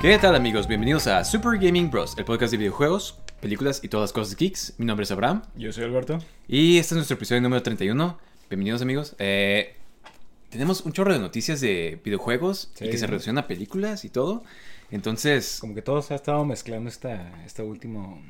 ¿Qué tal amigos? Bienvenidos a Super Gaming Bros, el podcast de videojuegos, películas y todas las cosas geeks. Mi nombre es Abraham Yo soy Alberto. y este es nuestro episodio número 31. Bienvenidos amigos. Eh, tenemos un chorro de noticias de videojuegos y Sí. que se relacionan a películas y todo. Entonces, Como que todo se ha estado mezclando esta, esta último,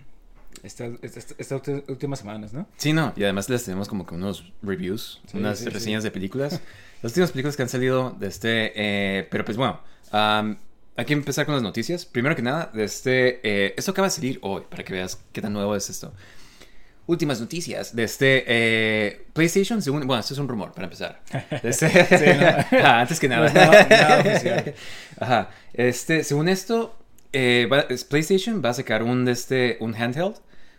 esta, esta- esta- estas últimas semanas, ¿no? sí, no, y además les tenemos como que unos reviews, Sí, unas sí, reseñas sí. de películas. Las últimas películas que han salido de este... eh, pero pues bueno, am, hay que empezar con las noticias. Primero que nada, de este... eh, esto acaba de salir hoy, para que veas qué tan nuevo es esto. Últimas noticias de este eh, PlayStation, según, bueno, esto es un rumor para empezar. De este- Ah, antes que nada. No. Ajá. Este, según esto, eh, va- PlayStation va a sacar un de este un handheld,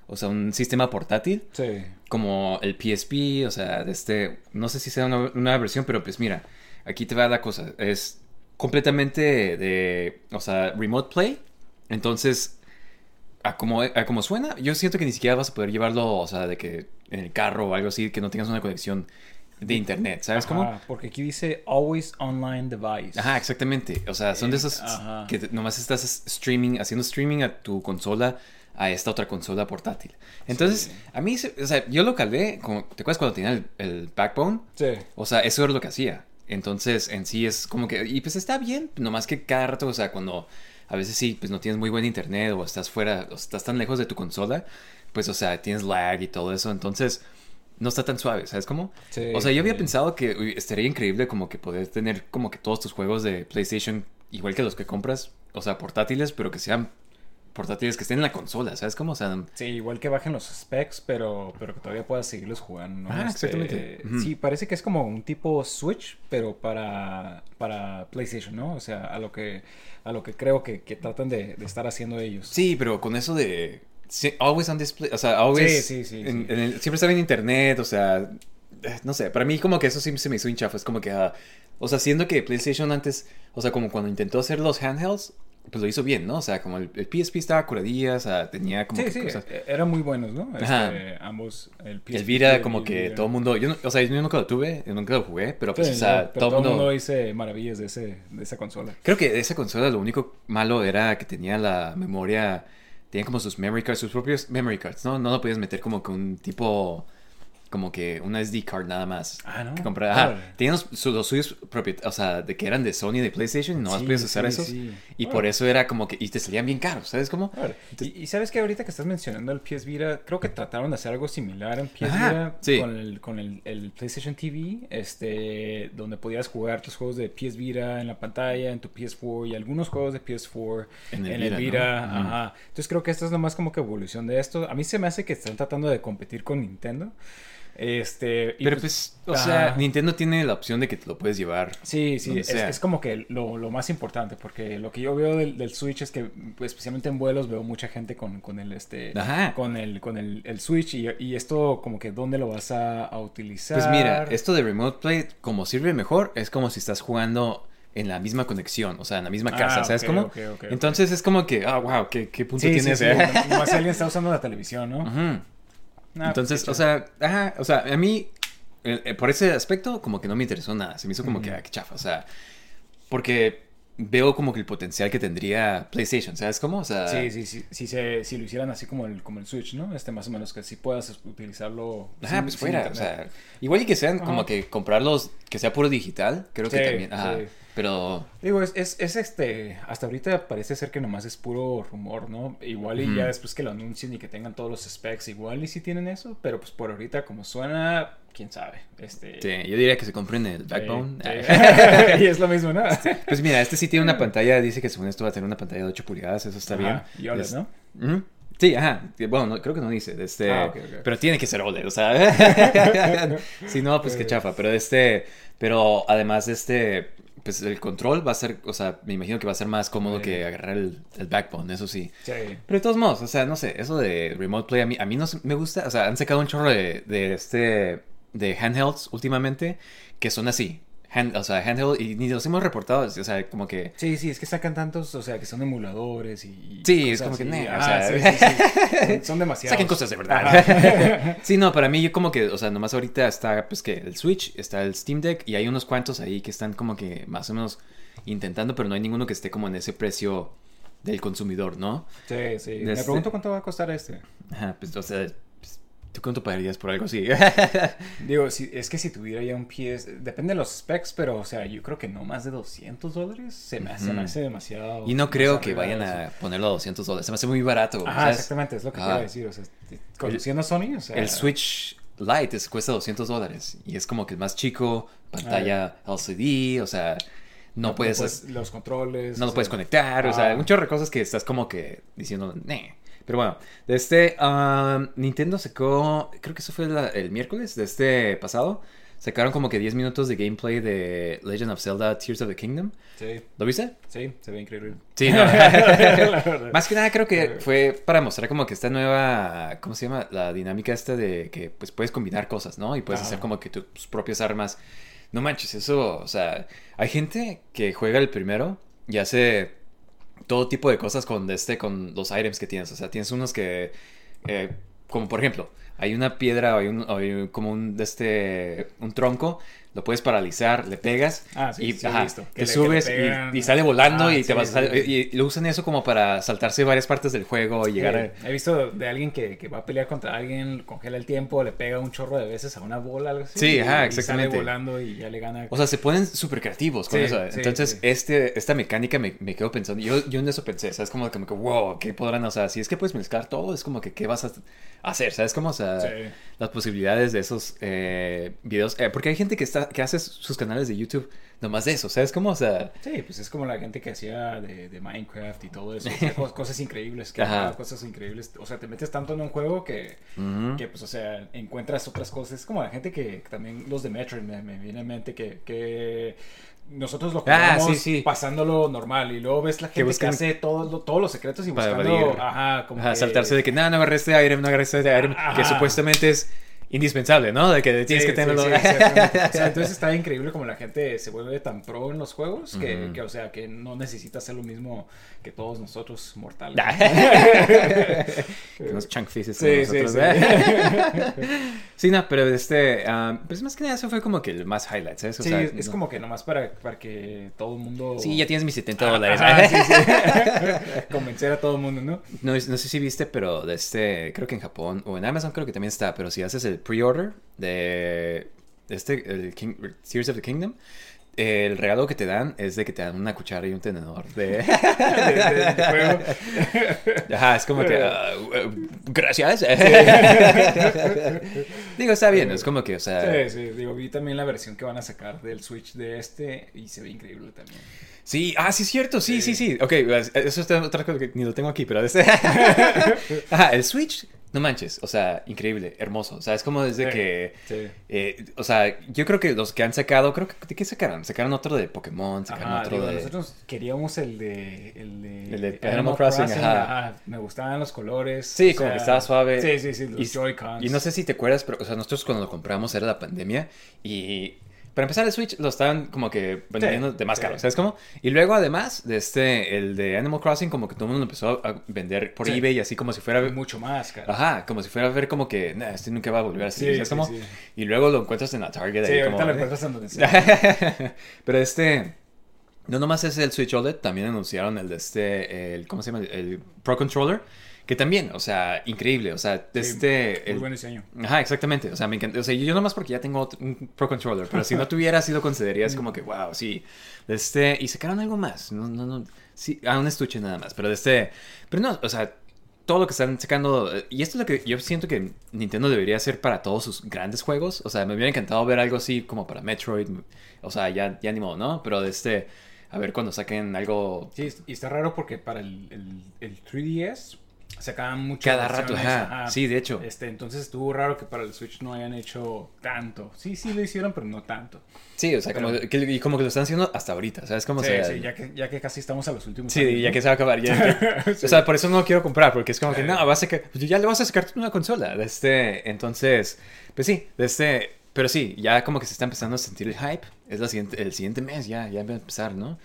o sea, un sistema portátil Sí. como el PSP, o sea, de este, no sé si sea una nueva versión, pero pues mira, aquí te va la cosa, es completamente de, o sea, remote play, entonces, a como, a como suena, yo siento que ni siquiera vas a poder llevarlo, o sea, de que en el carro o algo así, que no tengas una conexión de internet, ¿sabes cómo? Ajá, porque aquí dice always online device. Ajá, exactamente. O sea, son de Eh, esos ajá. que nomás estás streaming, haciendo streaming a tu consola, a esta otra consola portátil. Entonces, a mí, o sea, yo lo calé, como, ¿te acuerdas cuando tenía el, el backbone? Sí. O sea, eso era lo que hacía. Entonces, en sí es como que, y pues está bien, nomás que cada rato, o sea, cuando a veces sí, pues no tienes muy buen internet o estás fuera, o estás tan lejos de tu consola, pues, o sea, tienes lag y todo eso. Entonces, no está tan suave, ¿sabes cómo? Sí, o sea, yo había sí. pensado que uy, estaría increíble como que poder tener como que todos tus juegos de PlayStation, igual que los que compras, o sea, portátiles, pero que sean portátiles que estén en la consola, ¿sabes cómo? O sea, Sí, igual que bajen los specs, pero, pero que todavía puedas seguirlos jugando. ¿no? Ah, Este, exactamente. Ujú. Sí, parece que es como un tipo Switch, pero para, para PlayStation, ¿no? O sea, a lo que, a lo que creo que, que tratan de, de estar haciendo ellos. Sí, pero con eso de. sí, always on display. O sea, always. Sí, sí, sí, en- en el- siempre estaba en internet. O sea. eh, No sé. Para mí, como que eso sí se me hizo hinchafa. Es como que. ah, o sea, siendo que PlayStation antes. O sea, como cuando intentó hacer los handhelds. Pues lo hizo bien, ¿no? O sea, como el, el PSP estaba curadilla. O sea, tenía como. Sí, que sí, cosas- e- eran muy buenos, ¿no? Este, Ajá. ambos, el PSP El Vira, y como que todo el mundo. Yo no- o sea, yo nunca lo tuve. Yo nunca lo jugué. Pero pues, Sí, o sea, pero todo el mundo. dice maravillas de, ese, de esa consola. Creo que de esa consola lo único malo era que tenía la memoria, tenía como sus memory cards, sus propios memory cards, ¿no? No lo podías meter como que un tipo, como que una SD card nada más. Ah, ¿no? Que. Órale. Tenían los, su- los suyos propiet- o sea, de que eran de Sony y de PlayStation y no Sí, podías usar sí, esos. sí. Y por eso era como que, y te salían bien caros, ¿sabes cómo? Y, y sabes que ahorita que estás mencionando el PS Vita, creo que trataron de hacer algo similar en PS Vita sí. con, el, con el, el PlayStation TV, este, donde podías jugar tus juegos de PS Vita en la pantalla, en tu PS4 y algunos juegos de PS4 En en el el, Vita, Vita. ¿no? Ujú. Ajá. Entonces creo que esto es nomás como que evolución de esto. A mí se me hace que están tratando de competir con Nintendo. Este, y Pero pues, o sea, ajá. Nintendo tiene la opción de que te lo puedes llevar. Sí, sí, es, como que lo, lo más importante, porque lo que yo veo del, del Switch es que, pues, especialmente en vuelos, veo mucha gente con, con el este Ajá. con el, con el, el Switch y, y esto como que dónde lo vas a, a utilizar. Pues mira, esto de Remote Play, como sirve mejor, es como si estás jugando en la misma conexión, o sea, en la misma casa, Ah, ¿sabes ok, cómo? Entonces es como que, ah, wow, qué, qué punto sí, tienes, sí, ¿eh? nomás si alguien está usando la televisión, ¿no? Ujú. Ah, Entonces, pues, o qué chido. sea, ajá, o sea, a mí, eh, por ese aspecto, como que no me interesó nada. Se me hizo como que, ah, qué chafa, o sea, porque veo como que el potencial que tendría PlayStation, ¿sabes cómo? O sea, Sí, sí, sí, si, se, si lo hicieran así como el, como el Switch, ¿no? Este, más o menos, que si puedas utilizarlo. Sin- pues fuera, o sea, igual y que sean como que comprarlos, que sea puro digital, creo que también, ajá, sí. Pero Digo, es, es, es este, hasta ahorita parece ser que nomás es puro rumor, ¿no? Igual y ya después que lo anuncien y que tengan todos los specs, igual y si tienen eso, pero pues por ahorita como suena, quién sabe. Este, sí, yo diría que se compren el sí, Backbone. sí. y es lo mismo, ¿no? Pues mira, este sí tiene una pantalla, dice que según esto va a tener una pantalla de 8 pulgadas, eso está Ajá, bien. y OLED, Es- ¿no? Sí, ajá. Bueno, no- creo que no dice. Este, Ah, ok, ok. Pero tiene que ser OLED, o sea. si no, pues qué Eh. chafa. Pero este. Pero además de este. Pues el control va a ser. O sea, me imagino que va a ser más cómodo Sí. que agarrar el, el backbone, eso sí. Sí. Pero de todos modos, o sea, no sé, eso de Remote Play a mí, a mí no me gusta. O sea, han sacado un chorro de, de este. de handhelds últimamente que son así. Hand- o sea, handheld. Y ni los hemos reportado. O sea, como que. Sí, sí, es que sacan tantos, o sea, que son emuladores y... Sí, es como que, o Ah, sea- sí, sí, sí. Son, son demasiados. Saquen cosas de verdad. Sí, no, para mí yo como que, o sea, nomás ahorita está pues que el Switch, está el Steam Deck y hay unos cuantos ahí que están como que más o menos intentando, pero no hay ninguno que esté como en ese precio del consumidor, ¿no? Sí, sí. Me Este- pregunto cuánto va a costar este. Ajá, pues, o sea, ¿tú cuánto pagarías por algo así? Digo, si, es que si tuviera ya un PS, depende de los specs, pero o sea, yo creo que no más de 200 dólares se me, hace, me hace demasiado. y no creo que vayan a ponerlo a 200 dólares, se me hace muy barato. Ajá, ¿sabes? exactamente, es lo que Ajá. quiero decir. O sea, conociendo a Sony, o sea. El Switch Lite es- cuesta 200 dólares y es como que el más chico, pantalla LCD, o sea, no, puedes... Los controles. no o lo puedes sea, conectar, o sea, ah. un chorro de cosas que estás como que diciendo, "Neh". Pero bueno, de este, um, Nintendo sacó, creo que eso fue la- el miércoles de este pasado, sacaron como que 10 minutos de gameplay de Legend of Zelda Tears of the Kingdom. Sí, ¿Lo viste? sí, se ve increíble. Sí, no. Más que nada creo que fue para mostrar como que esta nueva, ¿cómo se llama? La dinámica esta de que pues puedes combinar cosas, ¿no? Y puedes Ajá. hacer como que tus propias armas. No manches, eso, o sea, hay gente que juega el primero y hace todo tipo de cosas con este, con los items que tienes. O sea, tienes unos que, eh, como por ejemplo, hay una piedra o hay, un, hay como un, este, un tronco, lo puedes paralizar, le pegas Ah, sí, y sí ajá. Que te le- que subes y- sale volando Ah, y te sí, vas a- y, y lo usan eso como para saltarse varias partes del juego y llegar a... He visto de alguien que, que va a pelear contra alguien, congela el tiempo, le pega un chorro de veces a una bola, algo así. Sí, ajá, y exactamente. sale volando y ya le gana. O sea, se ponen súper creativos con eso. Entonces, este, esta mecánica me, me quedo pensando. Yo, yo en eso pensé, ¿sabes? Como, como que, wow, ¿qué podrán? O sea, si es que puedes mezclar todo, es como que, ¿qué vas a hacer? ¿Sabes? Como, o sea. Las posibilidades de esos eh, videos. Eh, porque hay gente que, está, que hace sus canales de YouTube nomás de eso, ¿sabes? Como, o sea, Sí, pues es como la gente que hacía de, de Minecraft y todo eso. o sea, cos- cosas increíbles, que cosas increíbles. O sea, te metes tanto en un juego que, que pues, o sea, encuentras otras cosas. Es como la gente que también los de Metroid me, me viene en mente que, que nosotros lo Ah, jugamos sí, sí. pasándolo normal y luego ves la gente que, hace todos todos los secretos y buscando, ajá, como ajá, que- saltarse de que, no, no agarré este item, no agarré este item, que supuestamente es indispensable, ¿no? De que tienes Sí, que tenerlo. sí, sí, exactamente. O sea, entonces está increíble como la gente se vuelve tan pro en los juegos que, o sea, que no necesita hacer lo mismo que todos nosotros mortales. Que unos chunk faces Sí, nosotros, sí. ¿eh? Sí, no, pero este, ah, pues más que nada eso fue como que el más highlight, ¿sabes? O Sí, sea, es no- como que nomás para, para que todo el mundo... Sí, ya tienes mis 70 dólares. Sí. Convencer a todo el mundo, ¿no? No, no sé si viste, pero de este, creo que en Japón o en Amazon creo que también está, pero si haces el pre-order de este, el King, Tears of the Kingdom, el regalo que te dan es de que te dan una cuchara y un tenedor de... De- de- de juego. Ajá, es como que... ah, uh, gracias. Digo, está bien, es como que, o sea... Sí, sí, digo, vi también la versión que van a sacar del Switch de este y se ve increíble también. Sí, ah, sí es cierto, sí, sí, sí. Ok, pues, eso es otra cosa que ni lo tengo aquí, pero. Ajá, el Switch, no manches, o sea, increíble, hermoso. O sea, es como desde Sí, que... sí. eh, o sea, yo creo que los que han sacado, creo que... ¿De qué sacaron? Sacaron otro de Pokémon, sacaron Ajá, otro digo, de... nosotros queríamos el de... El de, El de Animal Crossing, ajá. Me gustaban los colores. Sí, como sea, que estaba suave. Sí, sí, sí, los Joy-Cons. Y no sé si te acuerdas, pero, o sea, nosotros cuando lo compramos era la pandemia y... Para empezar, el Switch lo estaban como que vendiendo de más sí. caro, ¿sabes cómo? Y luego, además, de este, el de Animal Crossing, como que todo el mundo lo empezó a vender por Sí. eBay, así como si fuera... Mucho más, cara. Ajá, como si fuera a ver como que, nah, este nunca va a volver así, Sí, ¿sabes cómo? Y luego lo encuentras en la Target Sí, ahí ahorita como... lo encuentras en donde sea. Pero este... No nomás es el Switch OLED, también anunciaron el de este, el, ¿cómo se llama? El Pro Controller. Que también, o sea, increíble. O sea, Sí, este. Muy el- buen diseño. Ajá, exactamente. O sea, me encanta. O sea, yo nomás porque ya tengo otro- un Pro Controller. Pero si no tuviera, sí lo consideraría. Es como que, wow, sí. Este. Y sacaron algo más. No, no, no. Sí, ah, un estuche nada más. Pero de este. Pero no, o sea. Todo lo que están sacando. Y esto es lo que yo siento que Nintendo debería hacer para todos sus grandes juegos. O sea, me hubiera encantado ver algo así como para Metroid. O sea, ya, ya ni modo, ¿no? Pero de este. A ver cuando saquen algo. Sí, y está raro porque para el, el, el 3DS sacaban muchas Cada rato, ajá. Sí, de hecho. Este, entonces estuvo raro que para el Switch no hayan hecho tanto. Sí, sí lo hicieron, pero no tanto. Sí, o sea, como, que, y como que lo están haciendo hasta ahorita. ¿Sabes cómo Sí, sea? sí, ya que, ya que casi estamos a los últimos Sí, años, ya ¿no? que se va a acabar. ya que- O sea, por eso no lo quiero comprar, porque es como que, no, vas a sacar, pues ya le vas a sacar una consola. De este, entonces, pues sí, este, pero sí, ya como que se está empezando a sentir el hype. Es la siguiente, el siguiente mes, ya, ya va a empezar, ¿no?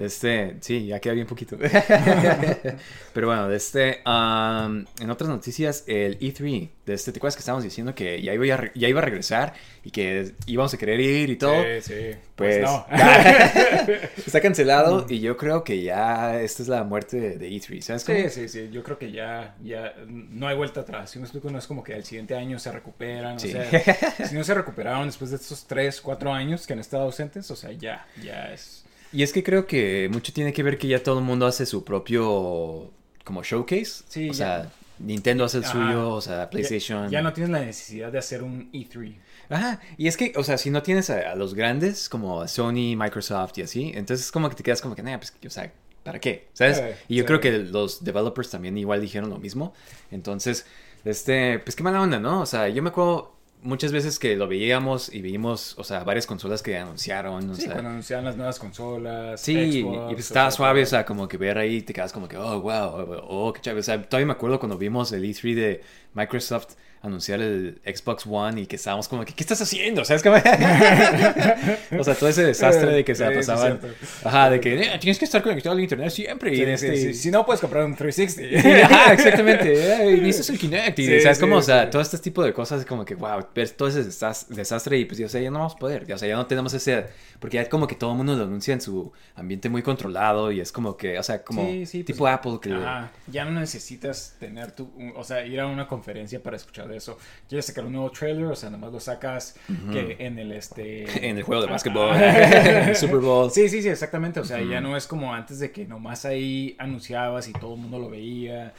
Este, sí, ya queda bien poquito. pero bueno, de este, am, en otras noticias, el E3, de este, ¿te acuerdas que estábamos diciendo que ya iba a, ya iba a regresar y que íbamos a querer ir y todo? Sí, sí. Pues, Pues, no. está cancelado y yo creo que ya esta es la muerte de, de E3, ¿sabes cómo? Sí, sí, sí. Yo creo que ya, ya no hay vuelta atrás. Si me explico, no es como que al siguiente año se recuperan. Sí. O sea, si no se recuperaron después de estos 3, 4 años que han estado ausentes, o sea, ya, ya es. Y es que creo que mucho tiene que ver que ya todo el mundo hace su propio como showcase. Sí, o ya. sea, Nintendo hace el Ajá. suyo, o sea, PlayStation. Ya, no tienes la necesidad de hacer un E E3. Ajá, y es que, o sea, si no tienes a, a los grandes como a Sony, Microsoft y así, entonces como que te quedas como que, nah, pues, o sea, ¿para qué? ¿Sabes? Sí, y yo creo que los developers también igual dijeron lo mismo. Entonces, este, pues qué mala onda, ¿no? O sea, yo me acuerdo muchas veces que lo veíamos y vimos, o sea, varias consolas que anunciaron, o Sí, sea, cuando anunciaban las nuevas consolas. Sí, y- Xbox, y pues estaba o suave, o sea, como que ver ahí te quedas como que, oh, wow, oh, qué chévere. O sea, todavía me acuerdo cuando vimos el E3 de Microsoft anunciar el Xbox One y que estábamos como que, ¿qué estás haciendo? ¿Sabes cómo? o sea, todo ese desastre de que se la pasaban. Ajá, de que "Eh, tienes que estar conectado al internet siempre. y Sí, sí, este- sí. Si no, puedes comprar un 360. Sí, ajá, exactamente. Eh, y necesitas el Kinect. Y, Sí, ¿sabes sí, cómo? O sea, todo este tipo de cosas, como que, wow, ver todo ese desas- desastre y pues, o sea, ya no vamos a poder. O sea, ya no tenemos ese. Porque ya como que todo el mundo lo anuncia en su ambiente muy controlado y es como que, o sea, como pues, tipo Apple que. Ajá, ya no necesitas tener tu, o sea, ir a una conferencia para escuchar de eso. Quieres sacar un nuevo trailer, o sea, nomás lo sacas que en el este En el juego de básquetbol, el Super Bowl. Sí, sí, sí, exactamente. O sea, ya no es como antes de que nomás ahí anunciabas y todo el mundo lo veía.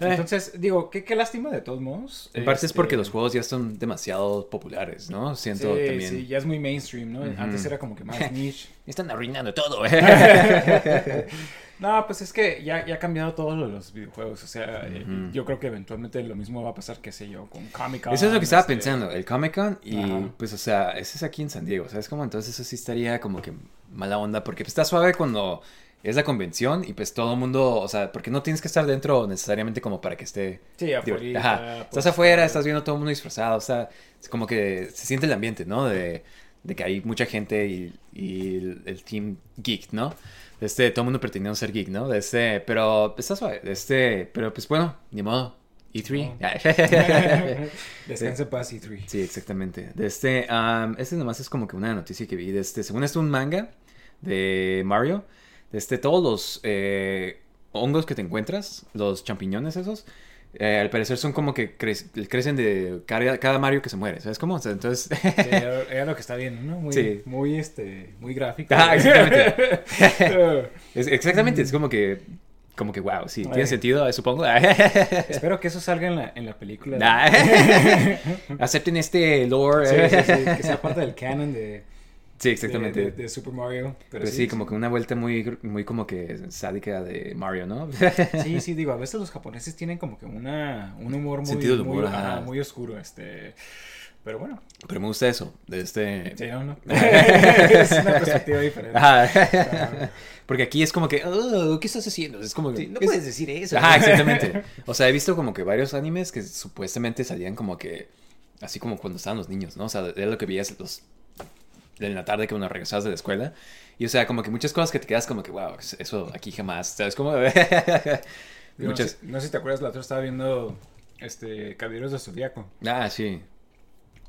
Eh. Entonces, digo, qué, qué lástima de todos modos. En parte es porque Este, los juegos ya son demasiado populares, ¿no? Siento sí, también. sí, ya es muy mainstream, ¿no? Antes era como que más niche. Están arruinando todo. No, pues es que ya, ya ha cambiado todo lo de los videojuegos. O sea, eh, yo creo que eventualmente lo mismo va a pasar, qué sé yo, con Comic Con. Eso es lo que estaba este, pensando, el Comic Con y pues o sea, ese es aquí en San Diego, ¿sabes cómo? Entonces eso sí estaría como que mala onda porque pues, está suave cuando es la convención y pues todo el mundo, o sea, porque no tienes que estar dentro necesariamente como para que esté... Sí, afuera. Ajá, pues, estás afuera, estás viendo todo el mundo disfrazado, o sea, es como que se siente el ambiente, ¿no? De, de que hay mucha gente y, y el, el team geek, ¿no? Este, todo el mundo pretendiendo ser geek, ¿no? Este, pero está suave, este, pero pues bueno, ni modo. E3. Descanse paz y 3. Sí, exactamente. De este, este nomás es como que una noticia que vi de este, según esto un manga de Mario, de este, todos los eh, hongos que te encuentras, los champiñones esos, eh, al parecer son como que cre- crecen de cada, cada Mario que se muere, ¿sabes cómo? O sea, entonces... Sí, era, lo que está viendo, ¿no? Muy, Sí. muy, este, muy gráfico. Ah, exactamente. Es- exactamente, es como que, como que, wow, sí, tiene sentido, eh, supongo. Espero que eso salga en la, en la película. de-. Acepten este lore. Sí, que sea parte del canon de, Sí, exactamente. de- de Super Mario. Pero Pues sí, como que una vuelta muy, muy como que sádica de Mario, ¿no? Sí, sí, digo, a veces los japoneses tienen como que una, un humor muy, humor, muy, ajá. ajá, muy oscuro, este... Pero bueno, Pero me gusta eso, de este... sí, no, no. es una perspectiva diferente. Ajá. Porque aquí es como que, "Oh, ¿qué estás haciendo? Es como que... Sí, no es- puedes decir eso. Ajá, exactamente. O sea, he visto como que varios animes que supuestamente salían como que... Así como cuando estaban los niños, ¿no? O sea, era lo que veías los... En la tarde que cuando regresabas de la escuela. Y o sea, como que muchas cosas que te quedas como que, wow, eso aquí jamás. ¿Sabes? Digo, muchas... No, sé, no sé si te acuerdas, la otra estaba viendo este Caballeros de Zodiaco. Ah, sí.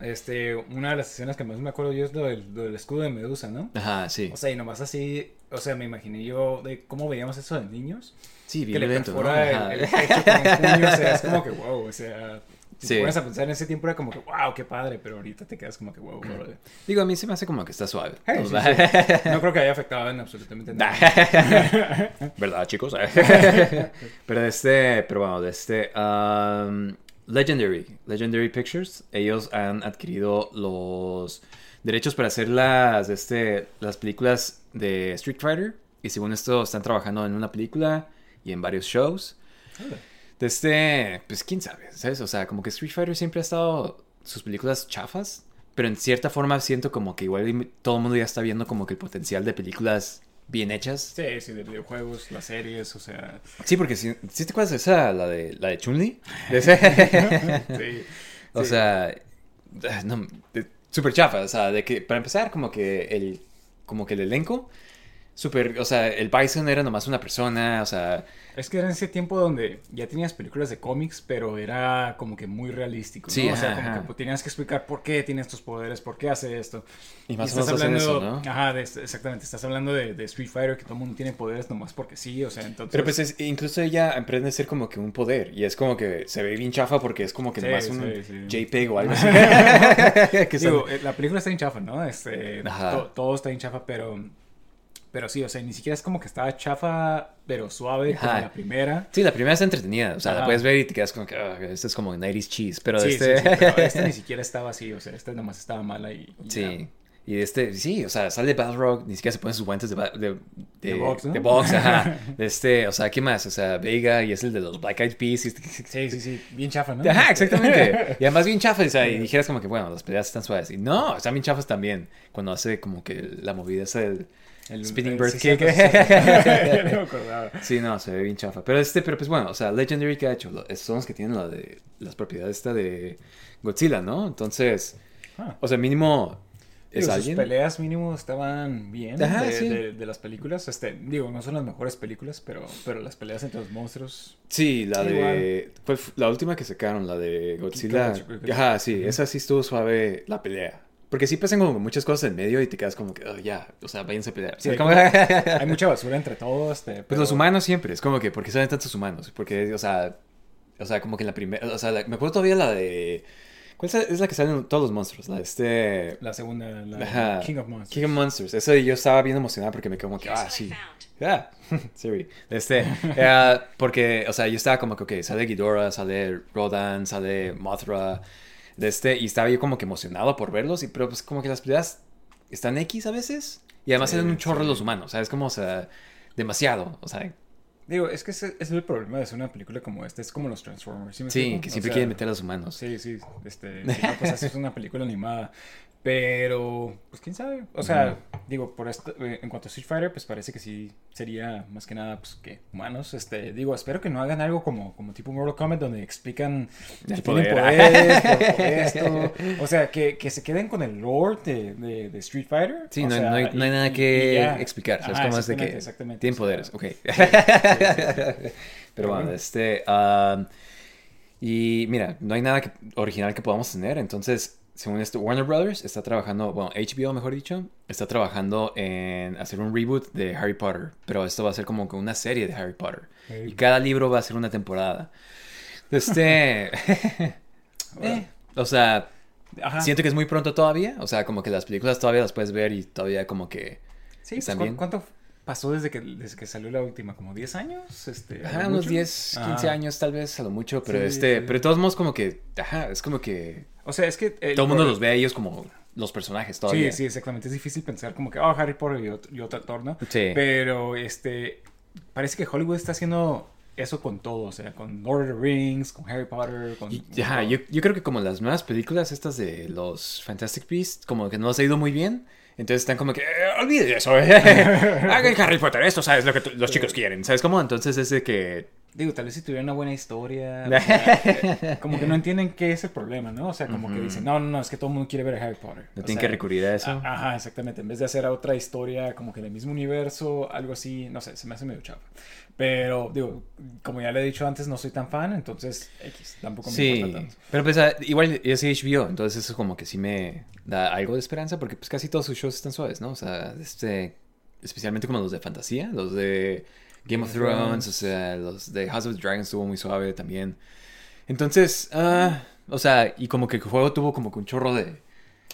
este, una de las escenas que más me acuerdo yo es lo del, lo del escudo de Medusa, ¿no? Ajá, sí. O sea, y nomás así, o sea, me imaginé yo de cómo veíamos eso de niños. Sí, que bien le perfora Ajá. el, el pecho con un puño, o sea, es como que wow, o sea, si Sí. te pones a pensar en ese tiempo era como que wow, qué padre, pero ahorita te quedas como que wow. Digo, a mí se me hace como que está suave. Hey, sí, sí. No creo que haya afectado en absolutamente nada. ¿Verdad, chicos? pero este, pero bueno, de este, um, Legendary, Legendary Pictures, ellos han adquirido los derechos para hacer las, este, las películas de Street Fighter y según esto están trabajando en una película y en varios shows. De este, pues quién sabe, ¿sabes? O sea, como que Street Fighter siempre ha estado sus películas chafas, pero en cierta forma siento como que igual todo el mundo ya está viendo como que el potencial de películas bien hechas. Sí, sí, de videojuegos, las series, o sea, Sí, porque si, si te acuerdas de esa, la de, la de Chun-Li. Sí. o Sí. sea, no, de- súper chafa. O sea, de que, para empezar, como que el, como que el elenco, súper, o sea, el Bison era nomás una persona, o sea, Es que era en ese tiempo donde ya tenías películas de cómics, pero era como que muy realístico, ¿no? Sí, o sea, ajá, como ajá. que pues, tenías que explicar por qué tiene estos poderes, por qué hace esto. y más o estás menos hacen eso, hablando, ¿no? ajá, de- exactamente, estás hablando de, de Street Fighter, que todo el mundo tiene poderes nomás porque sí, o sea, entonces... Pero pues es- incluso ella emprende a ser como que un poder. Y es como que se ve bien chafa porque es como que Sí, nomás un sí, sí. JPEG o algo así. Digo, eh, la película está en chafa, ¿no? Este, Ajá. to- todo está en chafa, pero... Pero sí, o sea, ni siquiera es como que estaba chafa, pero suave, como la primera. Sí, la primera está entretenida. O sea, la puedes ver y te quedas como que, "Ah, esto es como 90s cheese. Pero sí, este... sí, sí, pero esta ni siquiera estaba así, o sea, esta nomás estaba mala y... y Sí. ya. Y de este, sí, o sea, sale Balrog, ni siquiera se ponen sus guantes de, ba- de, De box, ¿no? de box, ajá. De este, o sea, ¿qué más? O sea, Vega y es el de los Black Eyed Peas. y- Sí, sí, sí, bien chafa, ¿no? Ajá, exactamente. Y además bien chafas, o sea, y dijeras como que, bueno, las peleas están suaves. Y no, están bien chafas también. Cuando hace como que la movida esa del El- Spinning el- Bird Kick. no me acordaba. Sí, no, se ve bien chafa. Pero este, pero pues bueno, o sea, Legendary que ha hecho, son los que tienen la de las propiedades esta de Godzilla, ¿no? Entonces, Ah. o sea, mínimo es Digo, alguien. Sus peleas mínimo estaban bien Ajá, de, sí. de- de las películas. Este, digo, no son las mejores películas, pero, pero las peleas entre los monstruos. Sí, la de. ¿cuál fu- la última que sacaron, la de Godzilla. Ajá, sí, esa sí estuvo suave la pelea. Porque sí pasan como muchas cosas en medio y te quedas como que, "Oh, ya, o sea, váyanse a pelear. Sí, como- hay mucha basura entre todos. Este, Pues pero- los humanos siempre, es como que, ¿por qué salen tantos humanos? Porque, o sea, o sea, como que en la primera, o sea, la- me acuerdo todavía la de, ¿cuál es la- que salen todos los monstruos? La este, La segunda, la. King of Monsters. King of Monsters. Eso yo estaba bien emocionado porque me quedé como que, ah, sí. Ah, Siri. Este, eh, porque, o sea, yo estaba como que, ok, sale Ghidorah, sale Rodan, sale Mothra, de este, y estaba yo como que emocionado por verlos, y, pero pues como que las peleas están X a veces, y además Sí, salen un chorro sí. los humanos, ¿sabes? Como, o sea, demasiado, o sea, Digo, es que ese, es el problema de hacer una película como esta. Es como los Transformers. ¿sí que O siempre sea, quieren meter a los humanos. Sí, sí. Este, no, pues haces una película animada. Pero, pues quién sabe. O sea, digo, por esto, eh, en cuanto a Street Fighter, pues parece que sí sería más que nada, pues que humanos. Este, digo, espero que no hagan algo como, como tipo Mortal Kombat donde explican El poder. poderes por, por esto. O sea, que, que se queden con el lore de, de, de Street Fighter. Sí, no, sea, no hay, no hay nada que explicar. Ajá, Como de que tienen poderes, ok. sí, sí. Pero bueno, bueno. este... um, y mira, no hay nada que- original que podamos tener, entonces, según esto, Warner Brothers está trabajando, bueno, HBO mejor dicho, está trabajando en hacer un reboot de Harry Potter, pero esto va a ser como que una serie de Harry Potter. Hey. Y cada libro va a ser una temporada. Este... eh, o sea, Ajá. siento que es muy pronto todavía, o sea, como que las películas todavía las puedes ver y todavía como que... Sí, pues, ¿Están ¿cu- bien? ¿cuánto pasó desde que, desde que salió la última? ¿Como 10 años? Este, Ajá, ¿a lo unos mucho? 10, 15 Ajá. años tal vez, a lo mucho, pero Sí, este, sí. pero de todos modos como que, ajá, es como que O sea, es que... el todo el mundo los ve a ellos como los personajes todavía. Sí, sí, exactamente. Es difícil pensar como que, oh, Harry Potter y otro, y otro actor, ¿no? Sí. Pero, este, parece que Hollywood está haciendo eso con todo. O sea, con Lord of the Rings, con Harry Potter, con... Y- ajá, yo, yo creo que como las nuevas películas estas de los Fantastic Beasts, como que no les ha ido muy bien, entonces están como que, "Eh, olvide eso, eh. hagan Harry Potter, esto sabes lo que los chicos quieren, ¿sabes cómo? Entonces es de que Digo, tal vez si tuviera una buena historia. sea, como que no entienden qué es el problema, ¿no? O sea, como que dicen, no, no, no, es que todo el mundo quiere ver a Harry Potter. No O tienen sea, que recurrir a eso. a- Ajá, exactamente. En vez de hacer otra historia como que del mismo universo, algo así, no sé, se me hace medio chafa. Pero, digo, como ya le he dicho antes, no soy tan fan, entonces X, tampoco me Sí, importa tanto. pero pues ah, igual es HBO, entonces eso como que sí me da algo de esperanza porque pues casi todos sus shows están suaves, ¿no? O sea, este, especialmente como los de fantasía, los de Game of Thrones, o sea, los de House of the Dragons estuvo muy suave también. Entonces, ah, o sea, y como que el juego tuvo como que un chorro de...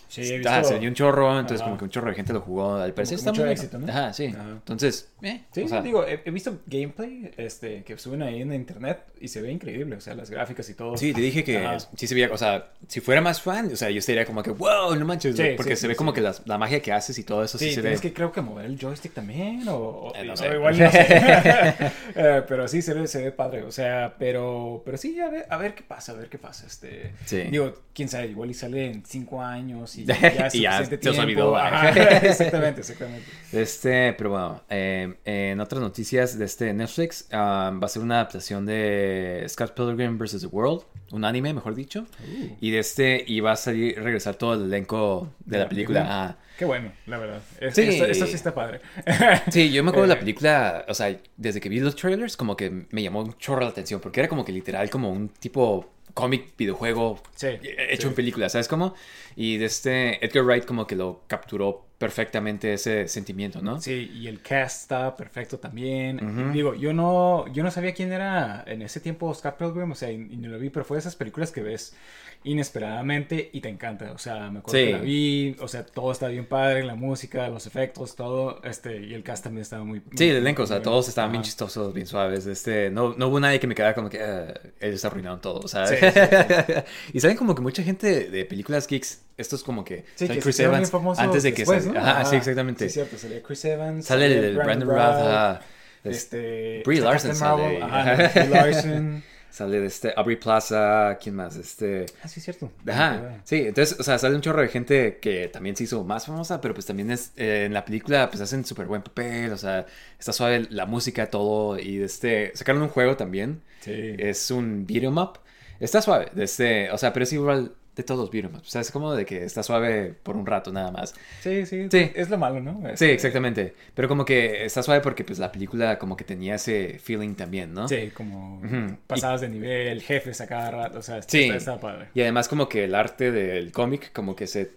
Sí, he visto- se dio un chorro, entonces Ajá. como que un chorro de gente lo jugó. Al parecer está mucho muy éxito. ¿no? Ajá, sí. Ajá. Entonces, eh, Sí, o sea, digo, he, he visto gameplay este, que suben ahí en internet y se ve increíble, o sea, las gráficas y todo. Sí, te dije que Ajá. sí se veía, o sea, si fuera más fan, o sea, yo estaría como que, wow, no manches, Sí, porque sí, se sí, ve como que la, la magia que haces y todo eso sí, se ve. tienes que creo que mover el joystick también, o, o- Eh, no sé. igual no sé. Eh, pero sí, se ve, se ve padre, o sea, pero, pero sí, a ver, a ver qué pasa, a ver qué pasa. Este, Sí. Digo, quién sabe, igual y sale en cinco años y ya es Y ya suficiente se os olvidó. Ajá, exactamente, exactamente. Este, pero bueno, eh, en otras noticias de este Netflix, ah, va a ser una adaptación de Scott Pilgrim vs. The World, un anime, mejor dicho, Uh. y de este, y va a salir, regresar todo el elenco de, la película. Ah, Qué bueno, la verdad. Es- Sí. Esto, esto sí está padre. Sí, yo me acuerdo de la Eh, película, o sea, desde que vi los trailers, como que me llamó un chorro la atención, porque era como que literal como un tipo cómic, videojuego, Sí, hecho sí. en película, ¿sabes cómo? Y de este Edgar Wright como que lo capturó perfectamente ese sentimiento, ¿no? Sí, y el cast está perfecto también. Digo, yo no, yo no sabía quién era en ese tiempo Scott Pilgrim, o sea, y, y no lo vi, pero fue de esas películas que ves inesperadamente y te encanta. O sea, me acuerdo Sí. que la vi, o sea, todo está bien padre, la música, los efectos, todo, este, y el cast también estaba muy... Sí, muy- el elenco, o sea, todos estaban bien chistosos, bien suaves. Este, no, no hubo nadie que me quedara como que "Ah, ellos arruinaron todo, o sea. Sí, sí, y saben como que mucha gente de, de películas geeks, esto es como que Sí, que Chris Evans antes de que después, sal- ¿no? Ajá, sí, exactamente. Sí, cierto, salía Chris Evans. Sale el Brandon Routh. Este... Brie está Larson sale. Ajá, Brie Larson. Sale de este Aubrey Plaza, ¿quién más? Este. Ah, sí, cierto. Ajá, sí, entonces, o sea, sale un chorro de gente que también se hizo más famosa, pero pues también es, eh, en la película, pues hacen súper buen papel, o sea, está suave la música, todo, y de este, sacaron un juego también, Sí. es un beat 'em up, está suave, este, o sea, pero es igual de todos los beat 'em ups, o sea, es como de que está suave por un rato nada más. Sí, sí, Sí. Es lo malo, ¿no? Sí, Este, exactamente, pero como que está suave porque pues la película como que tenía ese feeling también, ¿no? Sí, como Ujú. pasadas de nivel, jefes a cada rato, o sea, Sí. está, está padre. Y además como que el arte del cómic como que se,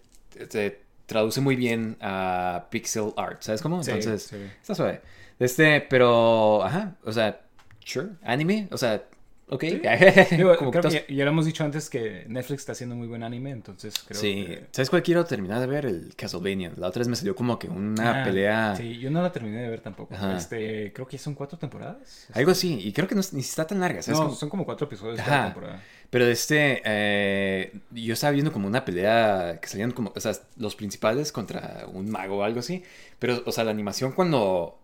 se traduce muy bien a pixel art, ¿sabes cómo? Sí, Entonces, sí. está suave. Este, pero, ajá, o sea, sure, anime, o sea, ok. Digo, Como creo que ya, ya lo hemos dicho antes que Netflix está haciendo muy buen anime, entonces creo Sí, que... ¿sabes cuál quiero terminar de ver? El Castlevania. La otra vez me salió como que una Ah, pelea, Sí, yo no la terminé de ver tampoco. Ajá. Este, creo que son cuatro temporadas. algo así, y creo que no, ni está tan larga, ¿sabes? No, son como cuatro episodios Ajá. cada temporada. Pero este, eh, yo estaba viendo como una pelea que salían como, o sea, los principales contra un mago o algo así. Pero, o sea, la animación cuando,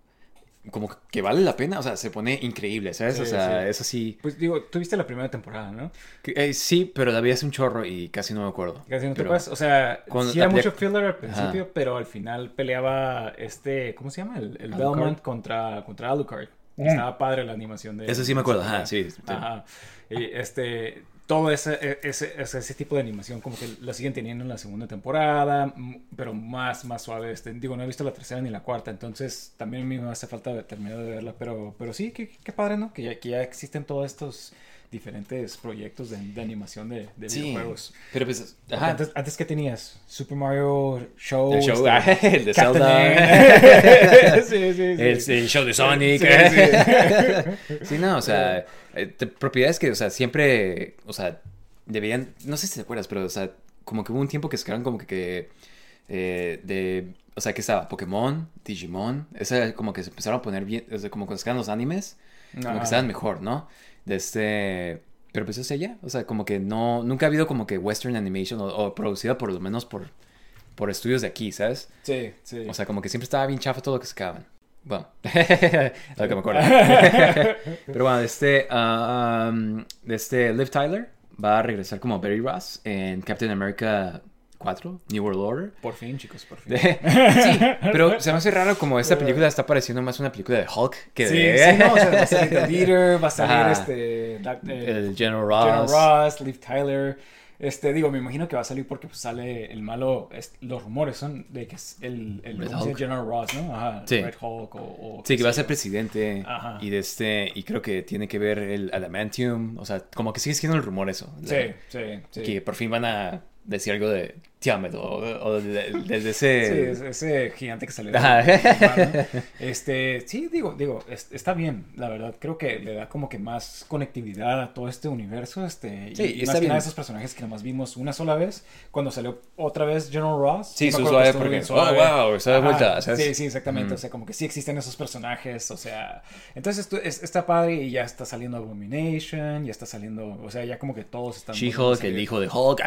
como que vale la pena, o sea, se pone increíble, ¿sabes? Sí, o sea, sí. eso sí. Pues digo, tú viste la primera temporada, ¿no? eh, sí, pero la vi hace un chorro y casi no me acuerdo. Casi no te acuerdas. O sea, Cuando sí era mucho filler al principio, Ajá. pero al final peleaba este, ¿cómo se llama? El, el. Belmont contra, contra Alucard. Estaba padre la animación de Eso sí me acuerdo, ajá, sí, sí. Ajá. Y este, todo ese, ese, ese, ese tipo de animación como que lo siguen teniendo en la segunda temporada, pero más, más suave. Este, digo, no he visto la tercera ni la cuarta, entonces también a mí me hace falta terminar de verla, pero, pero sí, qué, qué padre, ¿no? Que ya, que ya existen todos estos diferentes proyectos de, de animación de, de Sí, videojuegos. pero pues, ajá. Antes, antes, ¿qué tenías? Super Mario Show. El show, este, el de Captain Zelda. Sí, sí, sí. El, el show de Sonic. Sí, Sí, no, o sea, eh, propiedades que, o sea, siempre, o sea, deberían, no sé si te acuerdas, pero, o sea, como que hubo un tiempo que sacaron como que, que, eh, de, o sea, que estaba Pokémon, Digimon, esa como que se empezaron a poner bien, o sea, como cuando sacaron los animes, como que estaban mejor, ¿no? De este, pero pues, o sea, ya, o sea, como que no, nunca ha habido como que Western Animation o, o producida por lo menos por, por estudios de aquí, ¿sabes? Sí, sí. O sea, como que siempre estaba bien chafa todo lo que sacaban. Bueno, lo que me acuerdo. Pero bueno, de este, um, de este Liv Tyler va a regresar como Barry Ross en Captain America 4, New World Order. Por fin, chicos, por fin. sí, pero se me hace raro como esta película está pareciendo más una película de Hulk que Sí, de... sí, no, o sea, va a salir The Leader, va a salir Ajá. este... Eh, el General Ross. General Ross, Liv Tyler. Este, digo, me imagino que va a salir porque pues, sale el malo. es- los rumores son de que es el, el. General Ross, ¿no? Ajá, Sí. Red Hulk o. o Sí, que va a ser presidente Ajá. y de este y creo que tiene que ver el adamantium, o sea, como que sigue siendo el rumor eso. Sí, sí, sí. Que por fin van a decir algo de Tiamat o, o de- de- desde Sí, ese es- ese gigante que ¿no? Este, sí, digo, digo, es- está bien, la verdad. Creo que le da como que más conectividad a todo este universo. Este, y- Sí, y, está más que nada esos personajes que nomás vimos una sola vez. Cuando salió otra vez General Ross. Sí, su suave porque, bien oh, suave. wow, de Ajá, vuelta. Sí, sí, exactamente. O sea, como que sí existen esos personajes. O sea, entonces esto es- está padre y ya está saliendo Abomination, ya está saliendo, o sea, ya como que todos están. She-Hulk, el hijo de Hulk.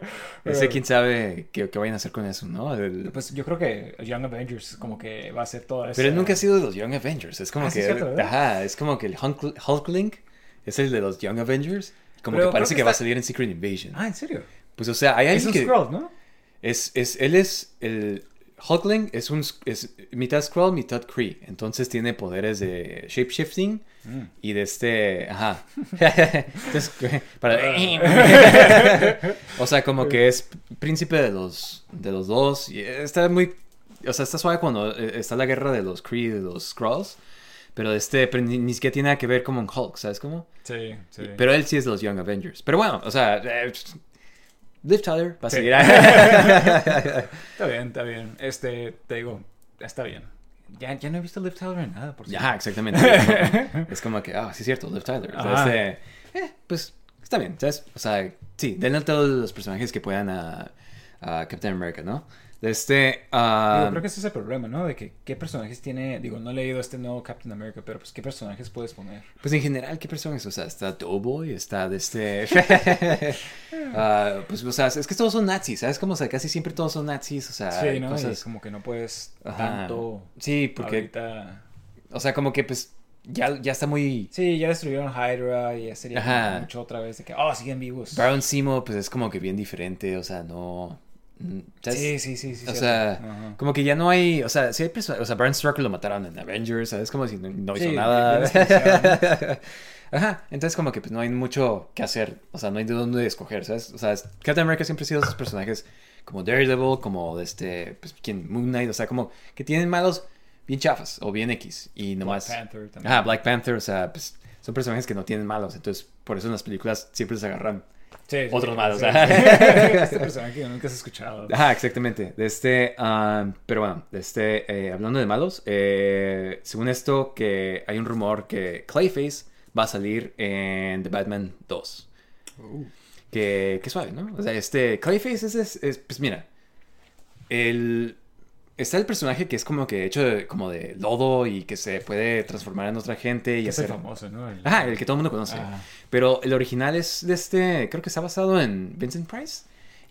Ese quién sabe qué, qué vayan a hacer con eso, ¿no? El- Pues yo creo que Young Avengers como que va a ser todo eso. Pero él nunca ha sido de los Young Avengers. Es como Ah, sí, que. es cierto, ajá, es como que el Hulk, Hulkling es el de los Young Avengers. Como Pero que parece que, que va a está- salir en Secret Invasion. Ah, ¿en serio? Pues o sea, hay Es alguien un que. Skrull, ¿no? Es, es, él es el Hulkling, es un es mitad Skrull, mitad Kree. Entonces tiene poderes de shapeshifting Mm. y de este. Ajá. Entonces, para- o sea, como que es príncipe de los, de los dos. Y está muy. O sea, está suave cuando eh, está la guerra de los Kree y de los Skrulls. Pero este, pero ni, ni siquiera tiene nada que ver como en Hulk, ¿sabes cómo? Sí, sí. Pero él sí es de los Young Avengers. Pero bueno, o sea, eh, Liv Tyler va a Sí. seguir. Está bien, está bien. Este, te digo, está bien. Ya, ya no he visto Liv Tyler en nada, por cierto. Ajá, exactamente. es como que, ah, sí es cierto, Liv Tyler. O sea, Ajá. este, eh, pues está bien, ¿sabes? O sea, sí, denle a todos los personajes que puedan a, a Captain America, ¿no? De este. ah, Digo, creo que ese es el problema, ¿no? De que qué personajes tiene. Digo, no he leído este nuevo Captain America, pero pues qué personajes puedes poner. Pues en general, ¿qué personajes? O sea, está Doughboy, está de este. ah, pues, o sea, es que todos son nazis, ¿sabes? Como, o sea, casi siempre todos son nazis, o sea, sí, ¿no? Y cosas. como que no puedes Ajá. tanto. Sí, porque. Ahorita. O sea, como que, pues, ya, ya está muy. Sí, ya destruyeron Hydra y ya sería mucho otra vez de que, oh, siguen vivos. Baron Simo, pues es como que bien diferente, o sea, no. ¿Sabes? Sí, sí, sí, sí. O cierto. sea, Ajá. como que ya no hay, o sea, si hay personas, o sea, Baron Strucker lo mataron en Avengers, ¿sabes? Como si no, no hizo Sí, nada. Ajá, entonces como que pues no hay mucho que hacer, o sea, no hay de dónde escoger, ¿sabes? O sea, Captain America siempre ha sido esos personajes como Daredevil, como este, pues, ¿quién? Moon Knight, o sea, como que tienen malos bien chafas o bien X y nomás... Panther también. Ajá, Black Panther, o sea, pues son personajes que no tienen malos, entonces por eso en las películas siempre se agarran Sí, otros sí, malos, sí, ajá. sí. este personaje que nunca has escuchado. Ajá, exactamente. De este, um, pero bueno, de este, eh, hablando de malos, eh, según esto, que hay un rumor que Clayface va a salir en The Batman 2. Que, que suave, ¿no? O sea, este, Clayface es, es- es, pues mira, el, está el personaje que es como que hecho de, como de lodo y que se puede transformar en otra gente y es el famoso, ¿no? El- Ajá, el que todo el mundo conoce. Pero el original es de este, creo que está basado en Vincent Price.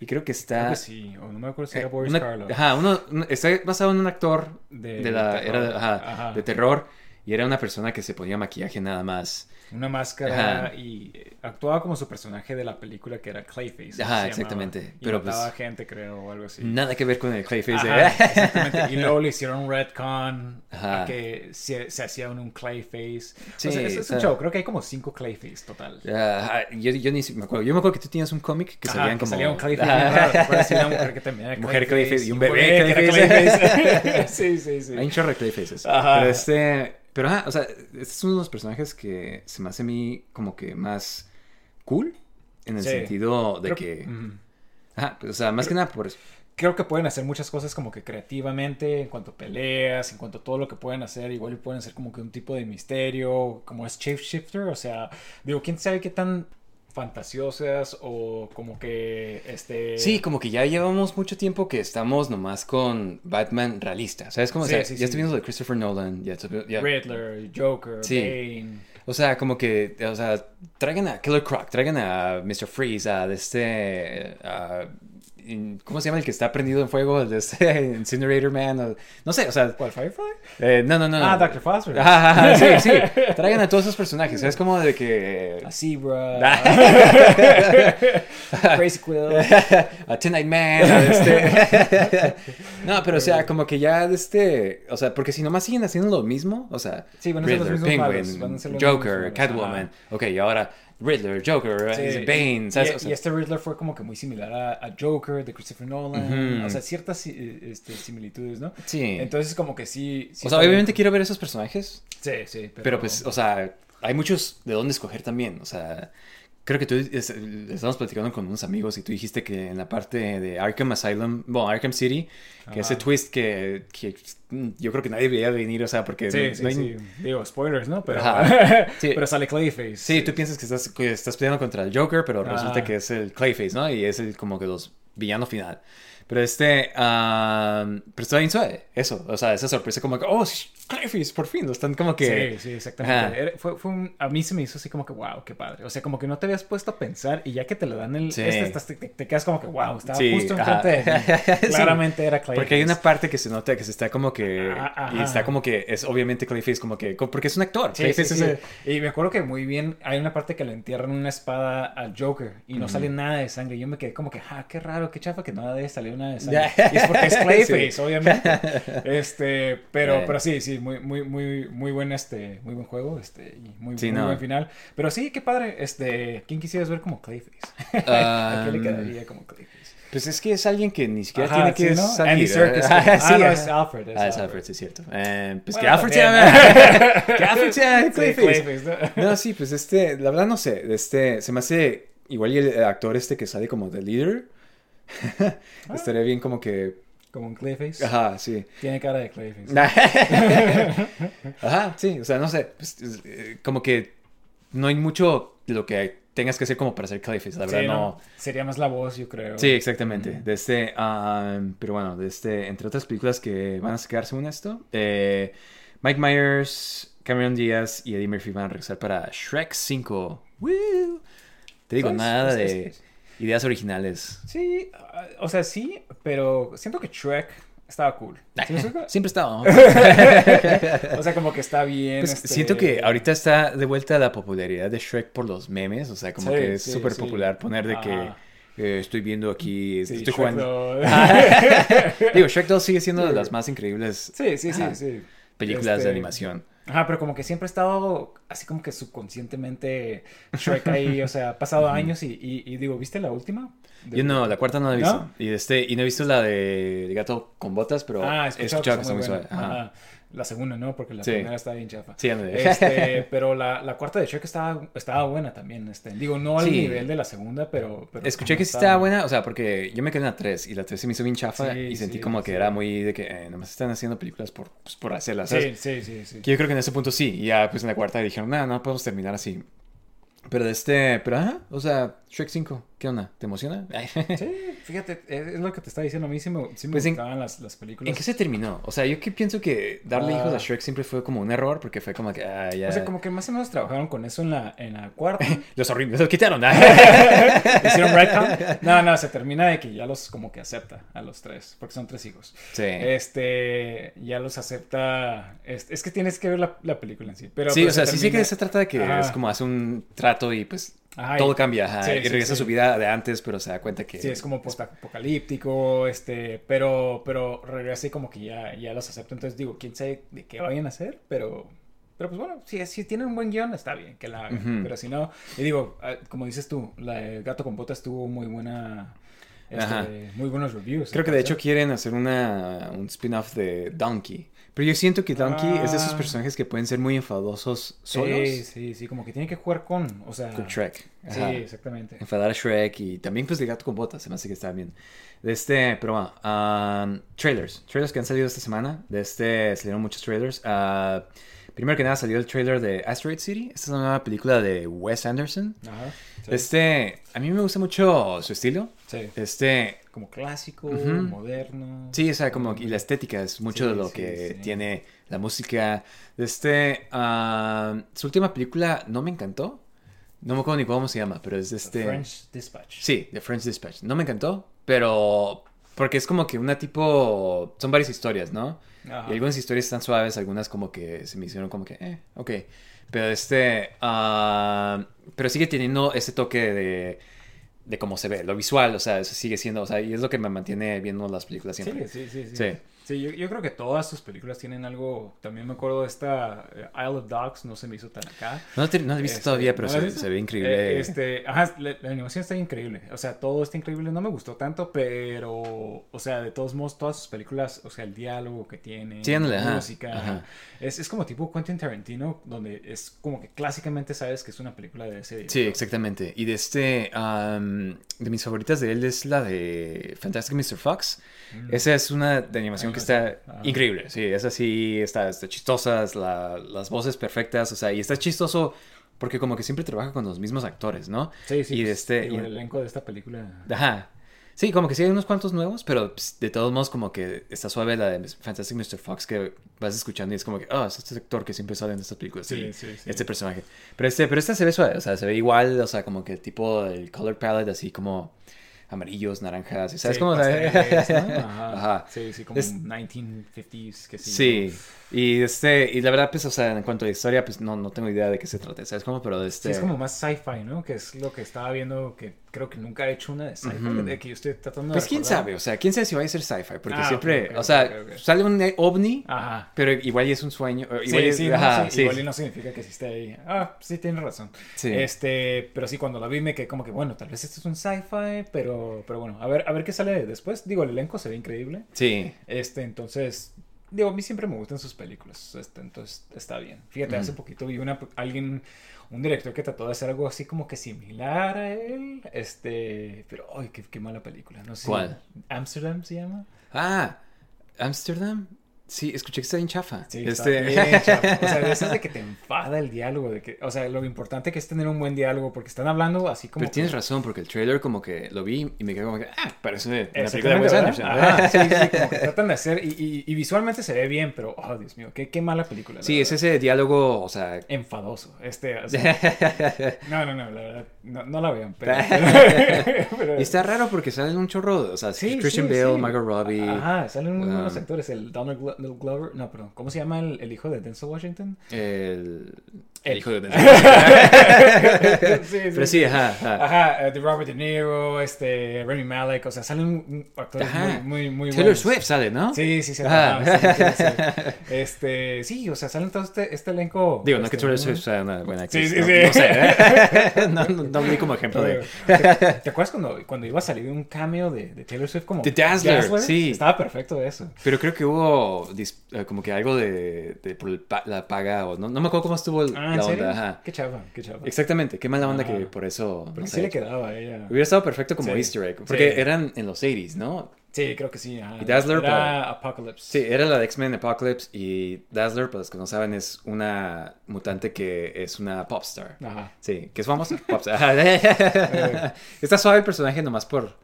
Y creo que está... Creo que sí, o no me acuerdo si era Eh, Boris una- Karloff. Ajá, uno, un- está basado en un actor de, De la terror. era de, ajá, Ajá. de terror y era una persona que se ponía maquillaje nada más. Una máscara Ajá. y eh, actuaba como su personaje de la película que era Clayface. Ajá, se llamaba. exactamente. Y Pero, mataba pues, gente, creo, o algo así. Nada que ver con el Clayface. Ajá, exactamente. Y luego le hicieron un retcon Ajá. a que se, se hacía un, Clayface. Sí, o sea, es, es un show. Creo que hay como cinco Clayface total. Ajá, yo, yo ni me acuerdo. Yo me acuerdo que tú tenías un cómic que salían como. salía un Clayface una mujer que también era Mujer Clayface y un bebé Clayface. Sí, sí, sí. Hay un chorro de Clayfaces. Ajá. Pero este. Pero ajá, o sea, este es uno de los personajes que se me hace a mí como que más cool. En el Sí. sentido de Creo- que. Ajá, pues, o sea, más que nada por eso. creo que pueden hacer muchas cosas como que creativamente, en cuanto a peleas, en cuanto a todo lo que pueden hacer, igual pueden hacer como que un tipo de misterio, como es Shapeshifter, o sea, digo, quién sabe qué tan fantasiosas o como que este Sí, como que ya llevamos mucho tiempo que estamos nomás con Batman realista. ¿Sabes cómo? Sí, o sea, sí, ya estuvimos de Christopher Nolan. Ya, Riddler, Joker. Bane. O sea, como que, o sea, traigan a Killer Croc, traigan a Mr. Freeze, a este, a- ¿cómo se llama el que está prendido en fuego? El de este Incinerator Man. o- no sé, o sea, ¿Cuál, Firefly? eh, no, no, no. Ah, no. Dr. Foster. Ajá, sí, sí. Traigan a todos esos personajes. Es como de que. A Zebra. Ah. Crazy Quill. a Tonight Man. este- no, pero o sea, como que ya de este. O sea, porque si nomás siguen haciendo lo mismo, o sea, Sí, van a ser los mismos Penguin, malos, Joker, mismos Catwoman. Ok, y ahora Riddler, Joker, Sí, eh, Bane, y, ¿sabes? y- O sea, y este Riddler fue como que muy similar a, a Joker de Christopher Nolan. O sea, ciertas si- este, similitudes, ¿no? Sí. Entonces, como que sí. sí o sea, obviamente bien. quiero ver esos personajes, Sí, sí. Pero, pero pues, o sea, hay muchos de dónde escoger también. O sea, creo que tú es- estamos platicando con unos amigos y tú dijiste que en la parte de Arkham Asylum, bueno, Arkham City, que ese twist que, que yo creo que nadie veía venir, o sea, porque Sí, no- sí, no hay- sí. Digo, spoilers, ¿no? Pero, pero sale Clayface. Sí, tú piensas que estás, que estás peleando contra el Joker, pero resulta que es el Clayface, ¿no? Y es el como que los villano final. Pero este, ah, pero está bien suave, eso, o sea, esa sorpresa como que, oh, Clayface, por fin, lo están como que... Sí, sí, exactamente. Era- fue, fue un- a mí se me hizo así como que, wow, qué padre. O sea, como que no te habías puesto a pensar y ya que te lo dan el... Sí. Este, estás- te, te quedas como que, wow, estaba Sí, justo enfrente de. Claramente era Clayface. Porque hay una parte que se nota que se está como que... Ah, y está como que es obviamente Clayface como que... Porque es un actor. Clayface es el- Y me acuerdo que muy bien hay una parte que le entierran una espada al Joker y no sale nada de sangre. Yo me quedé como que, ah, qué raro, qué chafa que no debe salir nada de sangre. Y es porque es Clayface, obviamente. Este, pero, Ya. pero sí, sí, muy, muy, muy, muy buen este, muy buen juego, este, y muy, Sí, muy no. buen final. Pero sí, qué padre, este, ¿quién quisieras ver como Clayface? ¿A quién le Um, quedaría como Clayface? Pues es que es alguien que ni siquiera Ajá, tiene que sí, ¿no? salir. Andy Serkis. Ah, Ah, sí, no, ajá. es Alfred, es ah, es Alfred. Alfred, sí, es cierto. Eh, pues que Bueno, Alfred también. sea... que Alfred sea Clayface. Clayface, ¿no? No, sí, pues este, la verdad no sé, este, se me hace igual y el actor este que sale como The Leader. Estaría bien como que, Como un Clayface. ajá, sí. Tiene cara de Clayface. Ajá, sí, o sea, no sé, pues, es, eh, como que no hay mucho de lo que tengas que hacer como para ser Clayface, la verdad Sí, no. Sería más la voz, yo creo. Sí, exactamente. De este, um, pero bueno, de este, entre otras películas que van a sacar según esto, eh, Mike Myers, Cameron Díaz y Eddie Murphy van a regresar para Shrek 5. ¡Woo! Te digo, nada de ideas originales. Sí, ah, o sea, sí, pero siento que Shrek estaba cool. ¿Sí? Siempre he estado. o sea, como que está bien. Pues, este, Siento que ahorita está de vuelta la popularidad de Shrek por los memes, o sea, como Sí, que es súper sí. popular poner de que eh, estoy viendo aquí, Sí, estoy Shrek jugando. lo- Digo, Shrek 2 sigue siendo de las más increíbles Sí, sí, sí, Ajá. sí. películas Este, de animación. Ajá, pero como que siempre ha estado así como que subconscientemente Shrek ahí, o sea, ha pasado años y, y- y digo, ¿viste la última? De- Yo no, la cuarta no la he visto. ¿No? Y, este, y no he visto la de, de Gato con Botas, pero Ah, he he escuchado, escuchado que que está muy suave. Ajá. Ajá. La segunda, ¿no? Porque la Sí. primera está bien chafa. Sí. Este, pero la, la cuarta de Shrek estaba, estaba buena también. Este. Digo, no al Sí. nivel de la segunda, pero... pero Escuché que sí estaba buena, o sea, porque yo me quedé en la 3 y la 3 se me hizo bien chafa y sentí como que era muy de que eh, nomás están haciendo películas por, pues, por hacerlas, Sí, sí, sí, sí. Que yo creo que en ese punto sí, y ya pues en la cuarta dijeron, no, no podemos terminar así. Pero de este, pero ajá, o sea, Shrek 5, ¿qué onda? ¿Te emociona? Sí, fíjate, es lo que te estaba diciendo. A mí sí me, sí me Pues en- gustaban las, las películas. ¿En qué se terminó? O sea, yo que pienso que darle Ah. hijos a Shrek siempre fue como un error, porque fue como que, ah, ya... O sea, como que más o menos trabajaron con eso en la, en la cuarta. Los horribles, los quitaron. Hicieron retcon. No, no, se termina de que ya los como que acepta a los tres, porque son tres hijos. Sí. Este, ya los acepta. Es, es que tienes que ver la, la película en sí. Pero, sí, pero o sea, se sí sé que se trata de que es como hace un trato y pues Ajá, todo cambia, ajá, sí, y sí, regresa a su vida de antes, pero se da cuenta que... Sí, es como post-apocalíptico, este, pero, pero regresa y como que ya, ya los acepta. Entonces digo, quién sabe de qué vayan a hacer, pero, pero pues bueno, si, si tienen un buen guion, está bien que la hagan. Pero si no, y digo, ah, como dices tú, la de Gato con Botas tuvo muy buena, este, muy buenos reviews. Creo que de hecho quieren hacer una, un spin-off de Donkey. Pero yo siento que Donkey es de esos Ah. personajes que pueden ser muy enfadosos solos Sí, sí, sí, como que tiene que jugar con, o sea. con Shrek. Sí, exactamente. Enfadar a Shrek y también pues de gato con botas, se me hace que está bien. De este, pero bueno, um, trailers. Trailers que han salido esta semana. De este salieron muchos trailers. Ah, primero que nada salió el trailer de Asteroid City. Esta es una nueva película de Wes Anderson. Ajá. sí. Este, a mí me gusta mucho su estilo. Sí. Este, Como clásico, moderno. Sí, o sea, como y la estética es mucho Sí, de lo sí, que sí. tiene la música. Este, ah, su última película no me encantó. No me acuerdo ni cómo se llama, pero es este. French Dispatch. Sí, The French Dispatch. No me encantó, pero porque es como que una tipo, son varias historias, ¿no? Ajá. Y algunas historias están suaves, algunas como que se me hicieron como que, eh, ok. Pero este, ah, pero sigue teniendo ese toque de, de cómo se ve, lo visual, o sea, eso sigue siendo, o sea, y es lo que me mantiene viendo las películas siempre. Sí, sí, sí. Sí, Sí. Sí, yo, yo creo que todas sus películas tienen algo. También me acuerdo de esta eh, Isle of Dogs, no se me hizo tan acá. No, no he visto Este, todavía, pero ¿no la has se, ve increíble. Eh, este, ajá, la, la animación está increíble. O sea, todo está increíble. No me gustó tanto, pero. O sea, de todos modos, todas sus películas, o sea, el diálogo que tiene, Sí, ándale, la música. ajá. Es, es como tipo Quentin Tarantino, donde es como que clásicamente sabes que es una película de ese Sí, exactamente. Y de este, de mis favoritas de él es la de Fantastic Mr. Fox. Esa es una de animación que está ajá. increíble. Sí, esa sí está, está chistosa, es la- las voces perfectas, o sea, y está chistoso porque como que siempre trabaja con los mismos actores, ¿no? Sí, sí. Y pues, este, y- el elenco de esta película. Ajá. Sí, como que sí hay unos cuantos nuevos, pero pues, de todos modos como que está suave la de Fantastic Mr. Fox que vas escuchando y es como que, oh, es este actor que siempre sale en estas películas. Sí, sí, sí. Este personaje. Pero este, pero este se ve suave, o sea, se ve igual, o sea, como que tipo, el color palette así como amarillos, naranjas, ¿sabes Sí, cómo? ¿no? Ajá. Ajá. Sí, sí, como Es- 1950s, que sí. Sí, y este, y la verdad, pues, o sea, en cuanto a historia, pues no, no tengo idea de qué se trata, ¿sabes cómo? Pero este... Sí, es como más sci-fi, ¿no? Que es lo que estaba viendo, que creo que nunca he hecho una de sci-fi, de que yo estoy tratando de Pues quién sabe, o sea, quién sabe si va a ser sci-fi, porque Ah, siempre, o sea, sale un ovni, Ajá. pero igual y es un sueño, igual Sí, es- sí, no, ajá, sí, sí. igual y no significa que esté ahí. Ah, sí, tienes razón. Sí. Este, pero sí, cuando la vi me quedé como que, bueno, tal vez esto es un sci-fi, pero, pero bueno, a ver, a ver qué sale después. Digo, el elenco se ve increíble. Sí, Este, entonces, digo, a mí siempre me gustan sus películas, este, entonces está bien. Fíjate, hace poquito vi una, alguien, un director que trató de hacer algo así como que similar a él, este, pero, ay, qué, qué mala película, no sé. ¿Cuál? Amsterdam se llama. Ah, Amsterdam. Sí, escuché que está bien chafa. Sí, este... está bien chafa. O sea, de esas de que te enfada el diálogo, de que, o sea, lo importante que es tener un buen diálogo, porque están hablando así como... Pero tienes que- razón, porque el trailer como que lo vi y me quedé como que, ah, parece una película de Wes. Anderson. Ajá, sí, sí, como que tratan de hacer, y, y- y visualmente se ve bien, pero, oh, Dios mío, qué, qué mala película. la Sí, es verdad. ese diálogo, o sea... enfadoso. Este, o sea, no, no, no, la verdad, no, no la vean. Pero, pero- Y está raro porque salen un chorro, o sea, Sí, Christian Bale. Margot Robbie. Ajá, salen buenos Ah. actores. El Donald Glo- Glover, no, perdón, ¿cómo se llama el, el hijo de Denzel Washington? El, el hijo de sí, Pero sí, ajá, ajá. Ajá, eh, de Robert De Niro, este, Remy Malek, o sea, salen actores Ajá. muy, muy, muy Taylor buenos. Swift sale, ¿no? Sí, sí, sí. Sí, sí, sí. Este, sí, o sea, salen todo este, este elenco. Digo, no que este, Taylor Swift sea una buena actriz. Sí, sí, no, sí. no sé, ¿eh? no, no, no vi como ejemplo de... ¿Te, te acuerdas cuando, cuando iba a salir un cameo de, de Taylor Swift como De Dazzler, sí. Estaba perfecto eso. Pero creo que hubo eh, como que algo de, por la paga o no, no me acuerdo cómo estuvo el- Ah, ¿en la serio? onda. Ajá. Qué chava, qué chava. Exactamente, qué mala onda Ajá. que por eso... no Porque sé, sí le quedaba a ella. Hubiera estado perfecto como Sí, easter egg, porque sí. eran en los 80s, ¿no? Sí, creo que sí. ajá. Y Dazzler, Era para- Apocalypse. Sí, era la de X-Men Apocalypse y Dazzler, para los que no saben, es una mutante que es una popstar. Ajá. Sí, que es famosa. Popstar. Ajá. Está suave el personaje nomás por...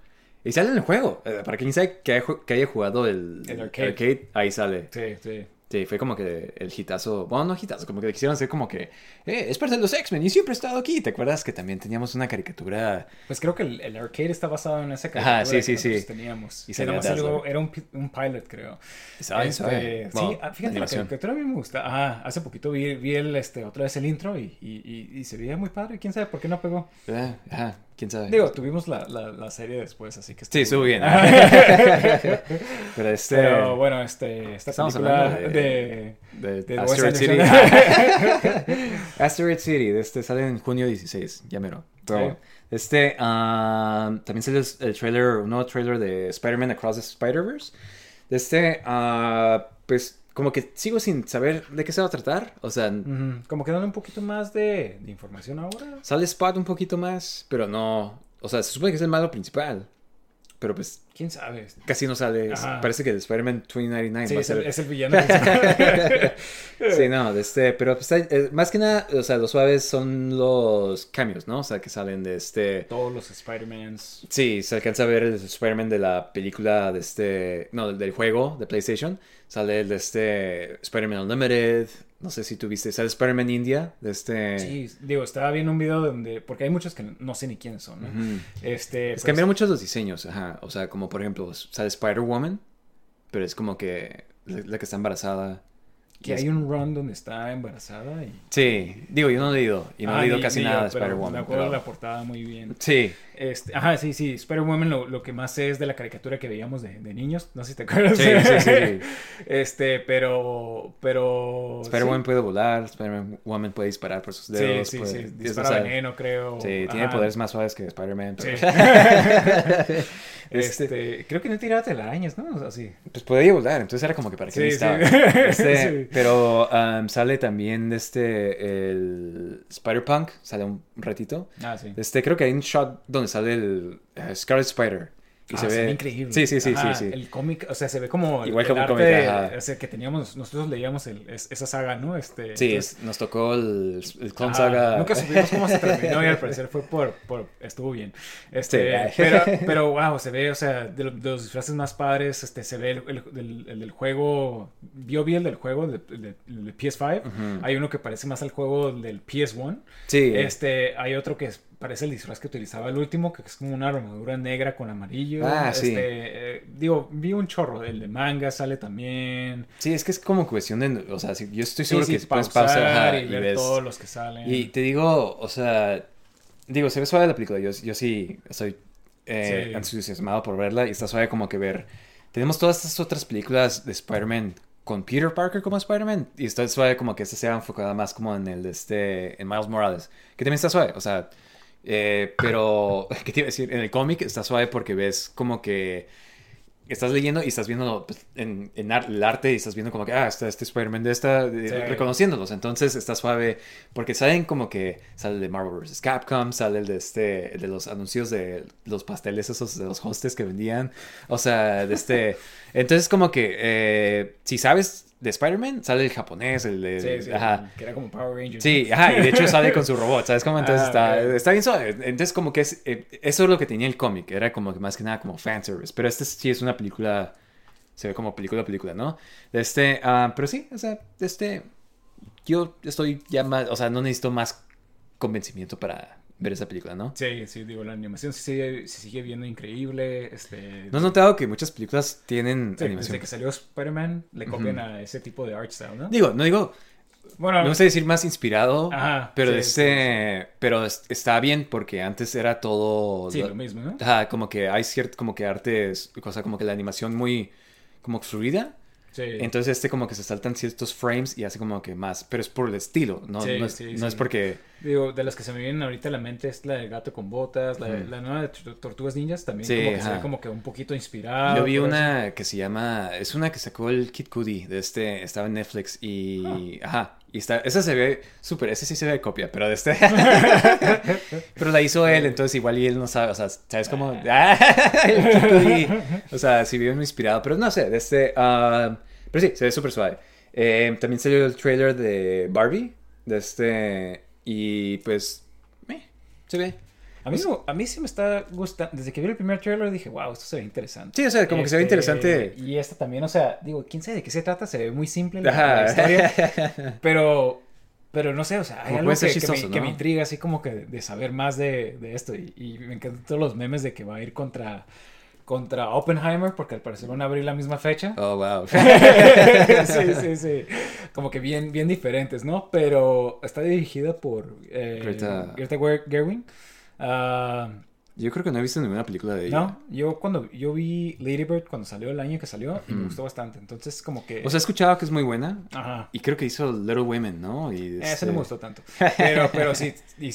Y sale en el juego. Eh, Para quien sabe que haya, jugado el, El arcade. ahí sale. Sí, sí. Sí, fue como que el hitazo, bueno, no hitazo, como que quisieron hacer como que, eh, es parte de los X-Men y siempre he estado aquí. ¿Te acuerdas que también teníamos una caricatura? Pues creo que el, el arcade está basado en esa caricatura sí, que sí, nosotros sí. teníamos. Y nada más algo- era un, un pilot, creo. Bien Este, suave. sí, ah, fíjate, la caricatura a mí me gusta. Ajá, hace poquito vi, vi el, este, otra vez el intro y, y, y, y se veía muy padre. ¿Quién sabe por qué no pegó? Ah, Ajá, quién sabe. Digo, tuvimos la, la, la serie después, así que sí, estuvo bien. Pero este... Pero bueno, este, esta Estamos hablando de... de, de Asteroid City. Asteroid City, este sale en junio 16, ya mero. Pero Sí. este, ah, también sale el, trailer, un nuevo trailer de Spider-Man Across the Spider-Verse. De este, ah, pues como que sigo sin saber de qué se va a tratar. O sea, Como que dan un poquito más de, de información ahora. sale Spot un poquito más, pero no. O sea, se supone que es el malo principal. Pero pues ¿Quién sabe? casi no sale. Ajá. Parece que el Spider-Man 2099 Sí, va a es el, ser. es el villano. Sí, no, de este, pero pues, eh, más que nada, o sea, los suaves son los cambios, ¿no? O sea, que salen de este... Todos los Spider-Mans. Sí, se alcanza a ver el Spider-Man de la película de este... No, del juego de PlayStation. Sale el de este Spider-Man Unlimited, no sé si tuviste, ¿sabes Spider-Man India? De este... Sí, digo, estaba viendo un video donde, porque hay muchos que no sé ni quiénes son, ¿no? Este, Es pues, cambiaron muchos los diseños, ajá. O sea, como por ejemplo, sale Spider-Woman, pero es como que la, la que está embarazada. que hay un run donde está embarazada y... Sí, digo, yo no he leído, y no Ah, he leído casi nada de pero Me Spider-Woman. acuerdo pero- la portada muy bien. Sí, Este, ajá, sí, sí. Spider-Woman lo, lo que más sé es de la caricatura que veíamos de, de niños. No sé si te acuerdas. Sí, sí, sí. Este, pero. Pero. Spider-Woman sí. puede volar, Spider-Woman puede disparar por sus Sí, dedos. sí, puede- sí. es- Dispara o sea, veneno, creo. Sí, tiene poderes más suaves que Spider-Man. Sí. pero- este, creo que no tiraba telarañas, ¿no? O sea, sí. Pues podía volar, entonces era como que para qué Sí, necesitaba. sí. Este, Sí. Pero um, sale también de este, el Spider-Punk, sale un ratito. Ah, sí. Este, creo que hay un shot donde sale el eh, Scarlet Spider. Y Ah, se ve increíble. Sí, sí, sí, Ajá, sí, sí. El cómic, o sea, se ve como el- Igual el como arte, cómic, ajá. o sea, que teníamos, nosotros leíamos el- es- esa saga, ¿no? Este, Sí, entonces- es- nos tocó el, el Clone Ajá, Saga. Nunca supimos cómo se terminó y al parecer fue por, por estuvo bien. Este, Sí. pero, pero wow, se ve, o sea, de, de los disfraces más padres, este, se ve el, el- el- el del juego, vio bien el del juego, de, de- el de PS5. Hay uno que parece más al juego del PS1. Sí. Este, hay otro que es- parece el disfraz que utilizaba el último, que es como una armadura negra con amarillo. Ah, sí. Este, eh, digo, vi un chorro, el de manga sale también. Sí, es que es como cuestión de. O sea, si- yo estoy Sí, seguro sí, que puedes pausar ajá, y, y ver ves. todos los que salen. Y te digo, o sea, digo, se ve suave la película. Yo, yo sí estoy eh, Sí. entusiasmado por verla y está suave como que ver. Tenemos todas estas otras películas de Spider-Man con Peter Parker como Spider-Man y está suave como que esta sea enfocada más como en el de este, en Miles Morales, que también está suave, o sea, eh, pero, ¿qué te iba a decir? En el cómic está suave porque ves como que estás leyendo y estás viendo pues, en, en ar- el arte y estás viendo como que, ah, está este Spider-Man de esta, Sí. reconociéndolos. Entonces está suave porque salen como que sale el de Marvel vs. Capcom, sale el de este, el de los anuncios de los pasteles esos de los hostes que vendían. O sea, de este. Entonces como que, eh, si sabes de Spider-Man, sale el japonés, el de... Sí, sí, ajá. que era como Power Rangers. Sí, ajá, y de hecho sale con su robot, ¿sabes cómo? Entonces Ah, está, está bien suave. Entonces como que es, eh, eso es lo que tenía el cómic, era como que más que nada como fanservice, pero este sí es una película, se ve como película película, ¿no? Este, ah, pero sí, o sea, este, yo estoy ya más, o sea, no necesito más convencimiento para ver esa película, ¿no? Sí, sí, digo, la animación se sigue, se sigue viendo increíble. Este, ¿No has notado que muchas películas tienen sí, animación? desde que salió Spider-Man le copian a ese tipo de art style, ¿no? Digo, no digo, Bueno, me gusta decir más inspirado, Ajá, pero sí, este, pero es- está bien porque antes era todo sí, lo- lo mismo, ¿no? Ajá, como que hay cierto, como que artes, cosa como que la animación muy, como fluida. Sí. Entonces este como que se saltan ciertos frames y hace como que más, pero es por el estilo, no, Sí, no, es, sí, no es porque... Digo, de las que se me vienen ahorita a la mente es la de Gato con Botas, la, la nueva de Tor- Tortugas Ninjas también como que se ve como que un poquito inspirado. Yo vi eso. una que se llama, es una que sacó el Kid Cudi, de este, estaba en Netflix y, ajá, y está, esa se ve súper, ese sí se ve copia, pero de este, pero la hizo él, entonces igual y él no sabe, o sea, ¿sabes cómo? el Kid Cudi, o sea, sí bien inspirado, pero no sé, de este, ah, pero sí, se ve súper suave. Eh, también salió el trailer de Barbie, de este, y pues, eh, se ve. A mí, a mí sí me está gustando. Desde que vi el primer trailer dije, wow, esto se ve interesante. Sí, o sea, como que se ve Este, interesante. Y esta también, o sea, digo, quién sabe de qué se trata, se ve muy simple la, la historia. pero, pero no sé, o sea, hay Como algo puede ser que, que me, chistoso, que ¿no? me intriga, así como que de, de saber más de, de esto. Y, y me encantan todos los memes de que va a ir contra, contra Oppenheimer, porque al parecer van a abrir la misma fecha. Oh, wow. sí, sí, sí. Como que bien, bien diferentes, ¿no? Pero está dirigida por eh, Greta- Greta Ger- Gerwig. Ah, Yo creo que no he visto ninguna película de ella. no, yo cuando yo vi Lady Bird cuando salió el año que salió y me gustó bastante. Entonces, como que. O sea, he escuchado que es muy buena. Ajá. Y creo que hizo Little Women, ¿no? Y este- no me gustó tanto. Pero, pero sí,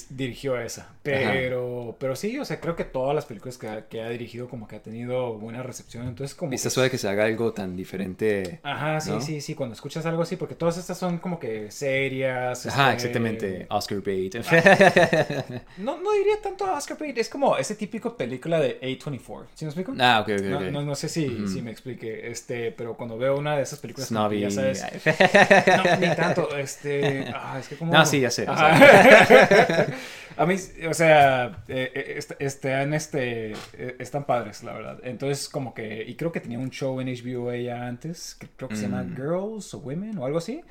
dirigió esa. Pero, pero sí, o sea, creo que todas las películas que ha, que ha dirigido como que ha tenido buena recepción. Entonces, como Y está que- suave que se haga algo tan diferente. Ajá, sí, ¿no? sí, sí. Cuando escuchas algo así, porque todas estas son como que serias. Ajá, este, exactamente. Oscar bait. No, no diría tanto Oscar bait, es como ese típico película de A24. ¿Sí me explico? ah, ok, ok, No, ok. no, no sé si, si me explique, este, pero cuando veo una de esas películas que ya sabes, no, ni tanto, este, ah, es que como... No, sí, ya sé. A mí, o sea, eh, eh, est- están, este, eh, están padres, la verdad. Entonces, como que, y creo que tenía un show en HBO ella antes, que creo que se llama Mm. Girls o Women o algo así.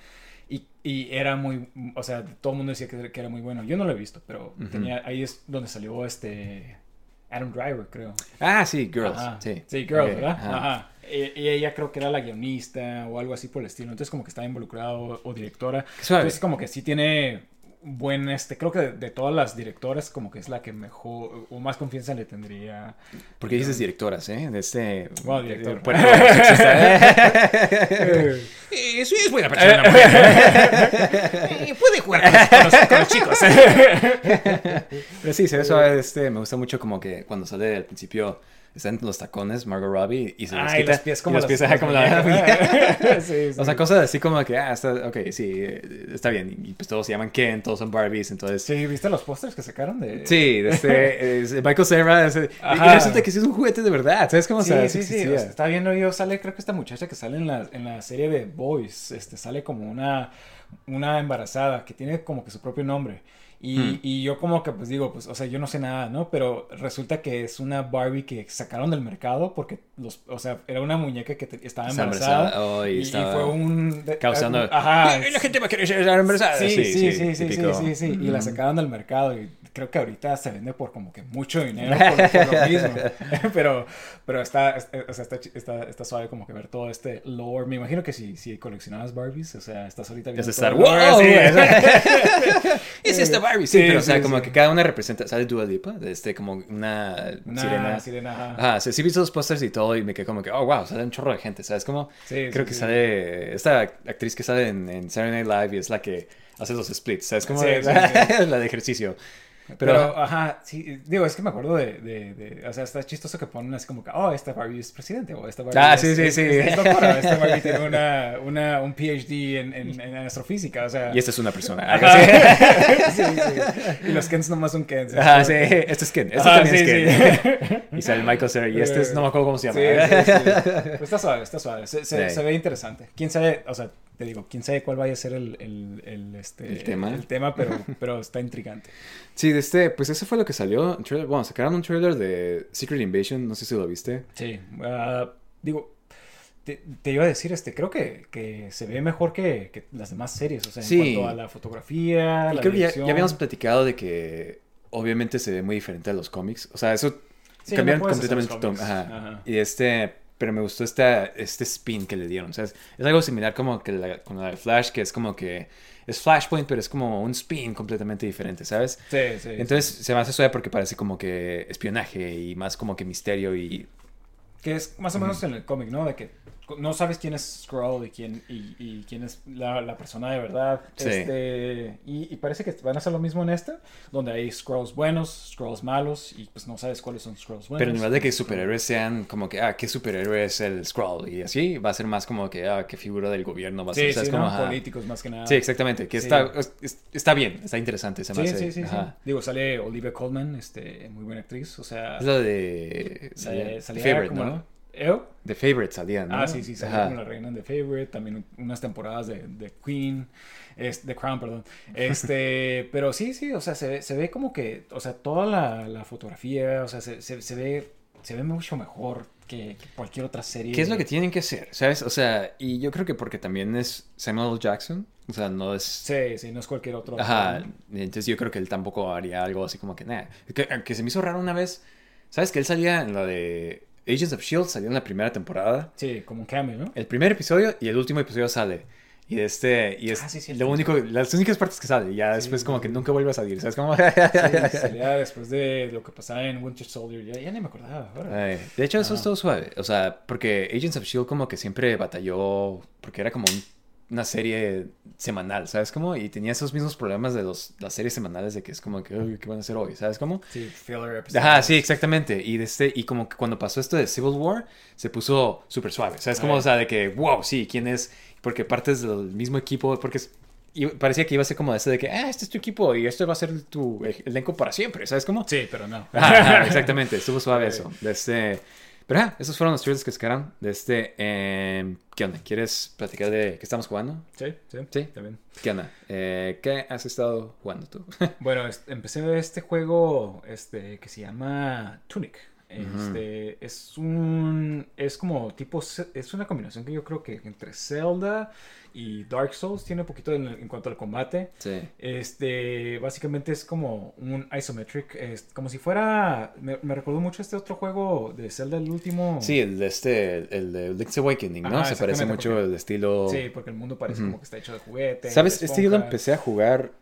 Y, y era muy, o sea, todo el mundo decía que, que era muy bueno. Yo no lo he visto, pero tenía, ahí es donde salió este Adam Driver, creo. Ah, sí, Girls. Ajá. Sí, Sí, Girls, ¿verdad? ajá. Ajá. Y, ella creo que era la guionista o algo así por el estilo. Entonces como que estaba involucrada o, o directora. Entonces como que sí tiene buen, este, creo que de, de todas las directoras como que es la que mejor o más confianza le tendría. Porque dices directoras, ¿eh? De este... Wow, director. eh, sexista, ¿eh? Eh, sí, es buena persona. puede jugar con los, con los- con los chicos. Pero sí, suave. Este, me gusta mucho como que cuando sale al principio están en los tacones Margot Robbie y se los Ay, quita. los pies como y los pies, como la. Sí, sí. O sea, cosas así como que, ah, está, ok, sí, está bien. Y pues todos se llaman Ken, todos son Barbies, entonces... Sí, ¿viste los pósters que sacaron de...? Sí, de este, es Michael Cera, ese- y resulta que sí es un juguete de verdad, ¿sabes cómo? O Sí, sea, sí, sí. o sea, está viendo yo, sale, creo que esta muchacha que sale en la, en la serie de Boys, este, sale como una, una embarazada que tiene como que su propio nombre. Y, Hmm. y yo como que pues digo, pues, o sea, yo no sé nada, ¿no? Pero resulta que es una Barbie que sacaron del mercado porque, los, o sea, era una muñeca que te- estaba embarazada. embarazada, oh, y y, y estaba fue un... de- Causando... Ajá. Y la gente va a querer estar embarazada. Sí, sí, sí, sí, sí, sí, sí, Y la sacaron del mercado y creo que ahorita se vende por como que mucho dinero por, por lo mismo. pero, pero está, o sea, está, está, está suave como que ver todo este lore. Me imagino que si, si coleccionabas Barbies, o sea, estás ahorita viendo Es lore, wow, sí. es esta Barbie, sí, Sí, pero o sea, sí, como sí. que cada una representa, sale Dua Lipa, este, como una, Una sirena. sirena, ajá. Ajá, sí, sí visto los pósters y todo y me quedé como que, oh, wow, sale un chorro de gente, ¿sabes? Como, Sí, creo sí, que sí. sale, esta actriz que sale en, en Saturday Night Live y es la que hace los splits, ¿sabes? Como Sí, sí, la de ejercicio. Pero, Pero, ajá, sí, digo, es que me acuerdo de, de, de- o sea, está chistoso que ponen así como que, oh, esta Barbie es presidente, o esta Barbie Ah, es, sí, sí, sí. es- es doctora, esta Barbie tiene una, una, un PhD en, en, en astrofísica, o sea. y esta es una persona. Sí, sí. Y los Kens nomás son Kens. Ajá, sí, este es Ken, este Ajá, también sí, es Ken. sí. y sale Michael Cera y este es, no me acuerdo cómo se Sí, llama. sí, sí. Pero está suave, está suave. Se, se, Sí. se ve interesante. Quién sabe, o sea, te digo, quién sabe cuál vaya a ser el, el, el, este, ¿El tema? el tema, pero, pero está intrigante. Sí, de este, pues eso fue lo que salió. trailer- Bueno, sacaron un trailer de Secret Invasion, no sé si lo viste. Sí. ah, digo, te, te iba a decir, este, creo que, que se ve mejor que, que las demás series. O sea, Sí. en cuanto a la fotografía, Y la creo que ya, habíamos platicado de que obviamente se ve muy diferente a los cómics. O sea, eso Sí, cambiaron no completamente. Ajá. Ajá. Y este, pero me gustó esta, este spin que le dieron. O sea, es, es algo similar como que la, con la de Flash, que es como que es Flashpoint, pero es como un spin completamente diferente, ¿sabes? Sí, sí. Entonces se me hace suave porque parece como que espionaje y más como que misterio y Que es más o menos en el cómic, ¿no? De que no sabes quién es Skrull y quién, y, y quién es la, la persona de verdad. Sí. Este, y, y parece que van a hacer lo mismo en esta, donde hay Skrulls buenos, Skrulls malos, y pues no sabes cuáles son Skrulls buenos. Pero en lugar de que superhéroes sean como que, ah, ¿qué superhéroe es el Skrull? Y así va a ser más como que, ah, ¿qué figura del gobierno va a ser? Sí, Como, no, políticos más que nada. Sí, exactamente. Que está, es- es- está bien, está interesante. Se me Sí, hace. sí, sí, sí. Digo, sale Olivia Colman, este, muy buena actriz, o sea... Es lo de. salía Favorite, como- ¿no? ¿Eh? The Favorite salía, ¿no? Ah, sí, sí, salió Ajá. como la reina de Favorite, también unas temporadas de, de Queen, es, de Crown, perdón. Este, pero sí, sí, o sea, se ve, se ve como que, o sea, toda la, la fotografía, o sea, se, se, se ve, se ve mucho mejor que, que cualquier otra serie. ¿Qué es lo que tienen que hacer? ¿Sabes? O sea, y yo creo que porque también es Samuel L. Jackson. O sea, no es. Sí, sí, no es cualquier otro. Ajá. Entonces yo creo que él tampoco haría algo así como que, nada. Que, que se me hizo raro una vez. ¿Sabes? Que él salía en la de Agents of Shield, salió en la primera temporada. Sí, como un cameo, ¿no? El primer episodio y el último episodio sale. Y este, y es Ah, sí, sí, lo sí. único, las únicas partes que sale. Ya después como que nunca vuelve a salir. ¿Sabes cómo? Sí, salía después de lo que pasaba en Winter Soldier, ya, ya ni me acordaba. Ay, de hecho, eso es todo suave. O sea, porque Agents of Shield como que siempre batalló, porque era como un- una serie semanal, ¿sabes cómo? Y tenía esos mismos problemas de los, las series semanales de que es como que, "Ay, ¿qué van a hacer hoy? ¿Sabes cómo? Sí, filler episodes. Ajá, sí, exactamente. Y, de este, y como que cuando pasó esto de Civil War, se puso súper suave. ¿Sabes cómo? O sea, de que, wow, sí, ¿quién es? Porque partes del mismo equipo, porque es- y parecía que iba a ser como ese de que, ah, este es tu equipo y esto va a ser tu elenco para siempre, ¿sabes cómo? Sí, pero no. Ajá, exactamente, estuvo suave eso. De este... Pero ah, esos fueron los trailers que sacaron. De este... em, ¿Qué onda? ¿Quieres platicar de qué estamos jugando? Sí, sí, Sí. también. ¿Qué onda? Eh, ¿Qué has estado jugando tú? Bueno, empecé este juego este, que se llama Tunic. Este, es un, es como tipo, es una combinación que yo creo que entre Zelda y Dark Souls tiene un poquito en, en cuanto al combate. Sí. Este, básicamente es como un isometric, es como si fuera, me, me recordó mucho este otro juego de Zelda, el último. Sí, el de este, el de Link's Awakening, ¿no? Ajá, Se parece mucho porque- el estilo... Sí, porque el mundo parece como que está hecho de juguete. ¿Sabes? Este yo lo empecé a jugar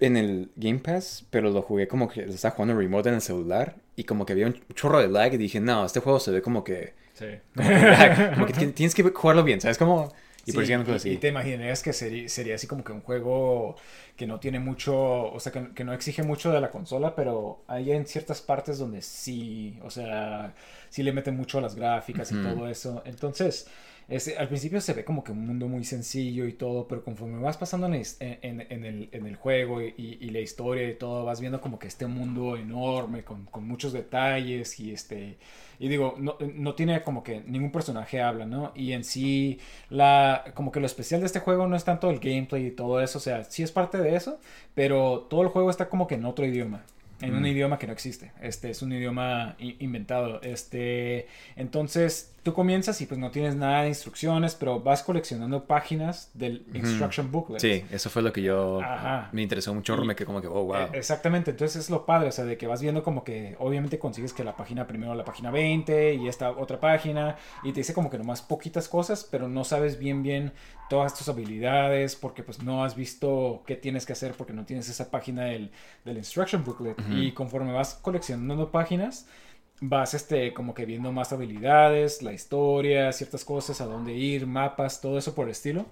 en el Game Pass, pero lo jugué como que lo estaba jugando remote en el celular y como que había un chorro de lag y dije, no, este juego se ve como que... Sí. Como que, lag, como que ti- tienes que jugarlo bien, ¿sabes? Como... Y Sí, por eso ya no juego y- así. y te imaginarías que sería, sería así como que un juego que no tiene mucho, o sea, que, que no exige mucho de la consola, pero hay en ciertas partes donde sí, o sea, sí le meten mucho a las gráficas y todo eso. Entonces, ese- al principio se ve como que un mundo muy sencillo y todo, pero conforme vas pasando en, es- en- el, en el juego y, la historia y todo, vas viendo como que este mundo enorme con, con muchos detalles y este... Y digo, no, no tiene como que ningún personaje habla, ¿no? Y en sí, la, como que lo especial de este juego no es tanto el gameplay y todo eso, o sea, sí es parte de eso, pero todo el juego está como que en otro idioma. En un idioma que no existe. Este es un idioma inventado. Este. Entonces, tú comienzas y pues no tienes nada de instrucciones, pero vas coleccionando páginas del instruction booklet. Sí, eso fue lo que yo... Ajá. Me interesó mucho, me quedé como que, oh, wow. Eh, Exactamente, entonces es lo padre, o sea, de que vas viendo como que obviamente consigues que la página primero la página 20 y esta otra página y te dice como que nomás poquitas cosas, pero no sabes bien bien todas tus habilidades porque pues no has visto qué tienes que hacer porque no tienes esa página del, del instruction booklet y conforme vas coleccionando páginas vas este como que viendo más habilidades, la historia, ciertas cosas, a dónde ir, mapas, todo eso por el estilo.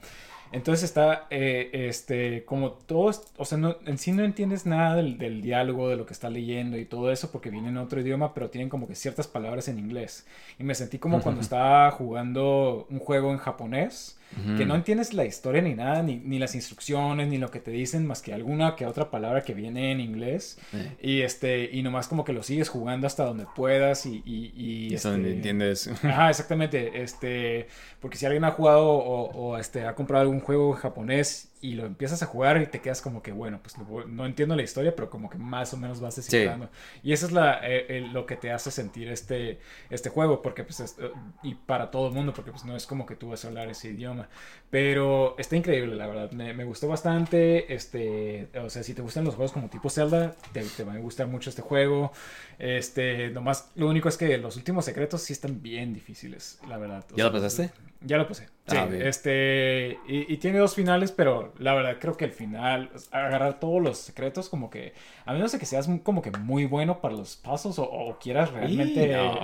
Entonces está, eh, este, como todo, o sea, no, en sí no entiendes nada del, del diálogo, de lo que está leyendo y todo eso, porque viene en otro idioma, pero tienen como que ciertas palabras en inglés. Y me sentí como cuando estaba jugando un juego en japonés, que no entiendes la historia ni nada, ni, ni las instrucciones, ni lo que te dicen, más que alguna que otra palabra que viene en inglés. Y este, y nomás como que lo sigues jugando hasta donde puedas y... y, y, Y eso donde este, entiendes. Ajá, exactamente. Este, porque si alguien ha jugado o, o, este, ha comprado algún juego japonés y lo empiezas a jugar y te quedas como que, bueno, pues no entiendo la historia, pero como que más o menos vas descifrando. Y eso es la, eh, eh, lo que te hace sentir este, este juego, porque pues, es- eh, y para todo el mundo, porque pues no es como que tú vas a hablar ese idioma. Pero está increíble, la verdad. Me, me gustó bastante. Este, o sea, si te gustan los juegos como tipo Zelda, te, te va a gustar mucho este juego. Este, nomás, lo único es que los últimos secretos sí están bien difíciles, la verdad. O ¿Ya sea, lo pasaste? Ya lo. Sí, Ah, ok. este, y, y tiene dos finales, pero la verdad creo que el final, agarrar todos los secretos, como que, a menos de que seas como que muy bueno para los pasos o, o quieras realmente... no.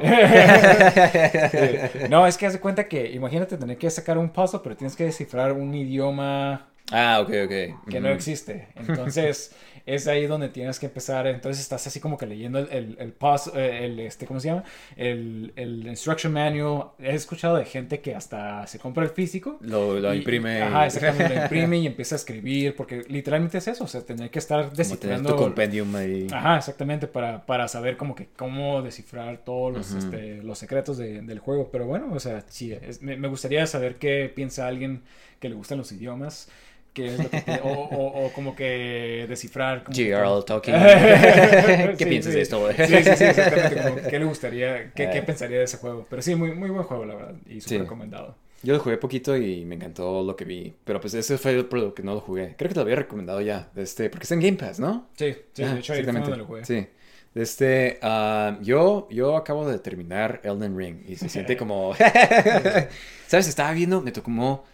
Sí. no, es que haz de cuenta que, imagínate tener que sacar un puzzle, pero tienes que descifrar un idioma Ah, ok, ok. que no existe. Entonces, es ahí donde tienes que empezar. Entonces, estás así como que leyendo el, el, el, eh, el, este, ¿cómo se llama? El, el instruction manual. He escuchado de gente que hasta se compra el físico. Lo, lo y- imprime. Ajá, exactamente. Lo imprime y empieza a escribir. Porque literalmente es eso. O sea, tener que estar Como tener descifrando. tu compendium ahí. Ajá, exactamente, para, para saber como que cómo descifrar todos los, este, los secretos de- del juego. Pero bueno, o sea, sí, es- me, me gustaría saber qué piensa alguien que le gustan los idiomas, qué es lo que pi- o, o- o como que descifrar. como GRL talking. ¿Qué Sí, piensas sí. de esto? Sí, sí, sí, exactamente. como ¿Qué le gustaría, qué, qué Eh. pensaría de ese juego? Pero sí, muy, muy buen juego, la verdad, y súper Sí. recomendado. Yo lo jugué poquito y me encantó lo que vi. Pero pues ese fue por lo que no lo jugué. Creo que te lo había recomendado ya. Este, porque está en Game Pass, ¿no? Sí, sí, Ah, de hecho ahí fue donde lo jugué. Sí. Este, ah, yo, yo acabo de terminar Elden Ring y se siente como... ¿Sabes? Estaba viendo, me tocó como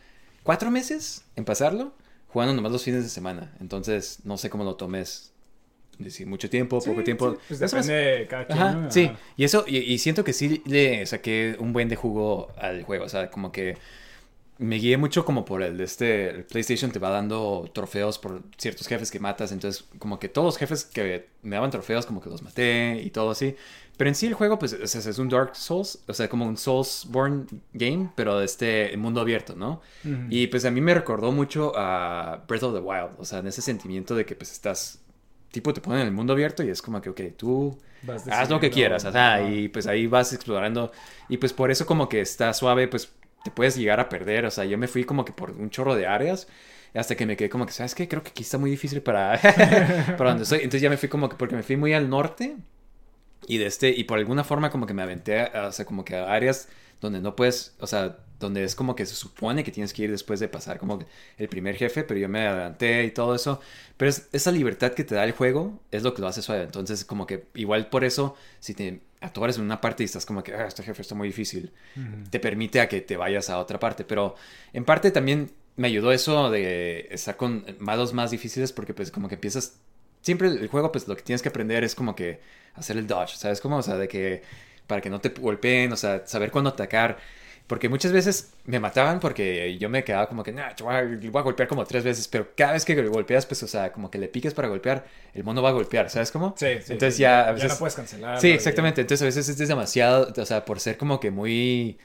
cuatro meses en pasarlo, jugando nomás los fines de semana. Entonces, no sé cómo lo tomes. Decir, mucho tiempo, poco Sí, tiempo. sí, pues depende de cada quien, Ajá, ¿no? sí. Ajá. Y eso, y, y siento que sí le saqué un buen de jugo al juego. O sea, como que me guié mucho como por el de este. El PlayStation te va dando trofeos por ciertos jefes que matas. Entonces, como que todos los jefes que me daban trofeos, como que los maté y todo así. Pero en sí el juego, pues, es, es un Dark Souls. O sea, como un Soulsborne game, pero de este mundo abierto, ¿no? Y pues a mí me recordó mucho a Breath of the Wild. O sea, en ese sentimiento de que pues estás. Tipo, te ponen en el mundo abierto y es como que, ok, tú Vas haz lo que quieras, o sea, y pues ahí vas explorando y pues por eso como que está suave, pues te puedes llegar a perder, o sea, yo me fui como que por un chorro de áreas hasta que me quedé como que, ¿sabes qué? Creo que aquí está muy difícil para, para donde estoy, entonces ya me fui como que, porque me fui muy al norte Y de este, y por alguna forma como que me aventé, a- o sea, como que a áreas donde no puedes, o sea, donde es como que se supone que tienes que ir después de pasar como el primer jefe, pero yo me adelanté y todo eso. Pero es, esa libertad que te da el juego es lo que lo hace suave. Entonces, como que igual por eso, si te atoras en una parte y estás como que, ah, este jefe está muy difícil, te permite a que te vayas a otra parte. Pero en parte también me ayudó eso de estar con malos más difíciles porque pues como que empiezas siempre el juego, pues lo que tienes que aprender es como que hacer el dodge, ¿sabes? Como, o sea, de que para que no te golpeen, o sea, saber cuándo atacar. Porque muchas veces me mataban porque yo me quedaba como que, nah, te voy a, le voy a golpear como tres veces, pero cada vez que le golpeas, pues, o sea, como que le piques para golpear, el mono va a golpear, ¿sabes cómo? Sí, sí, Entonces ya ya a veces... no puedes cancelarlo, Sí, exactamente. Entonces a veces es demasiado, o sea, por ser como que muy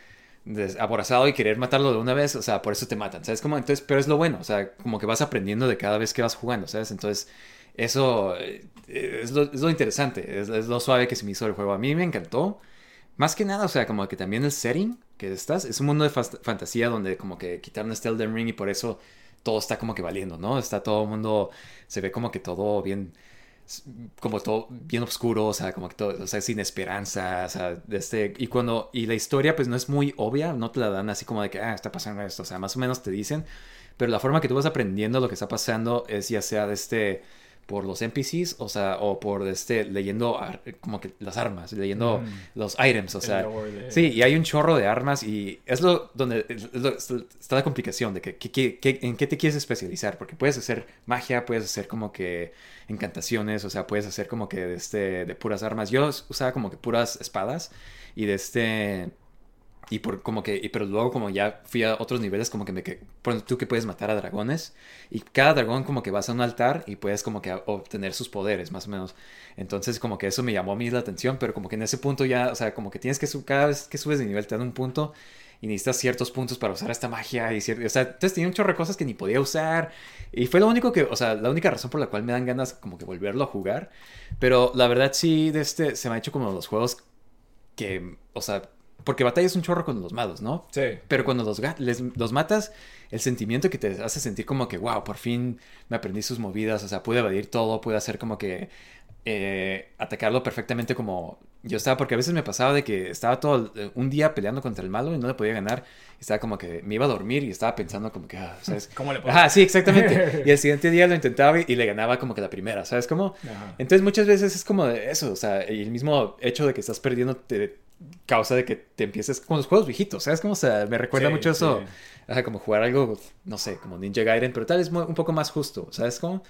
aborazado y querer matarlo de una vez, o sea, por eso te matan, ¿sabes? Como, entonces, pero es lo bueno, o sea, como que vas aprendiendo de cada vez que vas jugando, ¿sabes? Entonces, eso eh, es lo, es lo interesante, es, lo suave que se me hizo el juego. A mí me encantó. Más que nada, o sea, como que también el setting que estás, es un mundo de fantasía donde como que quitaron este Elden Ring y por eso todo está como que valiendo, ¿no? Está todo el mundo, se ve como que todo bien, como todo bien oscuro, o sea, como que todo, o sea, sin esperanza, o sea, este, y cuando, y la historia pues no es muy obvia, no te la dan así como de que, ah, está pasando esto, o sea, más o menos te dicen, pero la forma que tú vas aprendiendo lo que está pasando es ya sea de este, por los NPCs, o sea, o por este, leyendo como que las armas, leyendo los items, o sea, de- sí, y hay un chorro de armas y es lo donde es lo- está la complicación de que, que- que- que- en qué te quieres especializar, porque puedes hacer magia, puedes hacer como que encantaciones, o sea, puedes hacer como que de, este, de puras armas. Yo usaba como que puras espadas y de este y por como que y pero luego como ya fui a otros niveles como que me que tú que puedes matar a dragones y cada dragón como que vas a un altar y puedes como que obtener sus poderes más o menos. Entonces como que eso me llamó a mí la atención pero como que en ese punto ya o sea como que tienes que cada vez que subes de nivel te dan un punto y necesitas ciertos puntos para usar esta magia y o sea entonces tenía un chorro de cosas que ni podía usar y fue lo único que o sea la única razón por la cual me dan ganas como que volverlo a jugar pero la verdad sí de este se me ha hecho como los juegos que, o sea, porque batallas un chorro con los malos, ¿no? Sí. Pero cuando los, les- los matas, el sentimiento que te hace sentir como que, wow, por fin me aprendí sus movidas, o sea, pude evadir todo, pude hacer como que eh, atacarlo perfectamente como yo estaba, porque a veces me pasaba de que estaba todo el- un día peleando contra el malo y no le podía ganar, estaba como que me iba a dormir y estaba pensando como que, ah, ¿sabes? ¿Cómo le puedo Ajá, sí, exactamente. Y el siguiente día lo intentaba y, y le ganaba como que la primera, ¿sabes cómo? Ajá. Entonces muchas veces es como eso, o sea, y el mismo hecho de que estás perdiendo te causa de que te empieces con los juegos viejitos, ¿sabes? Como, o sea, me recuerda Sí, mucho eso, sí. ajá, como jugar algo, no sé, como Ninja Gaiden, pero tal vez un poco más justo, ¿sabes? Como,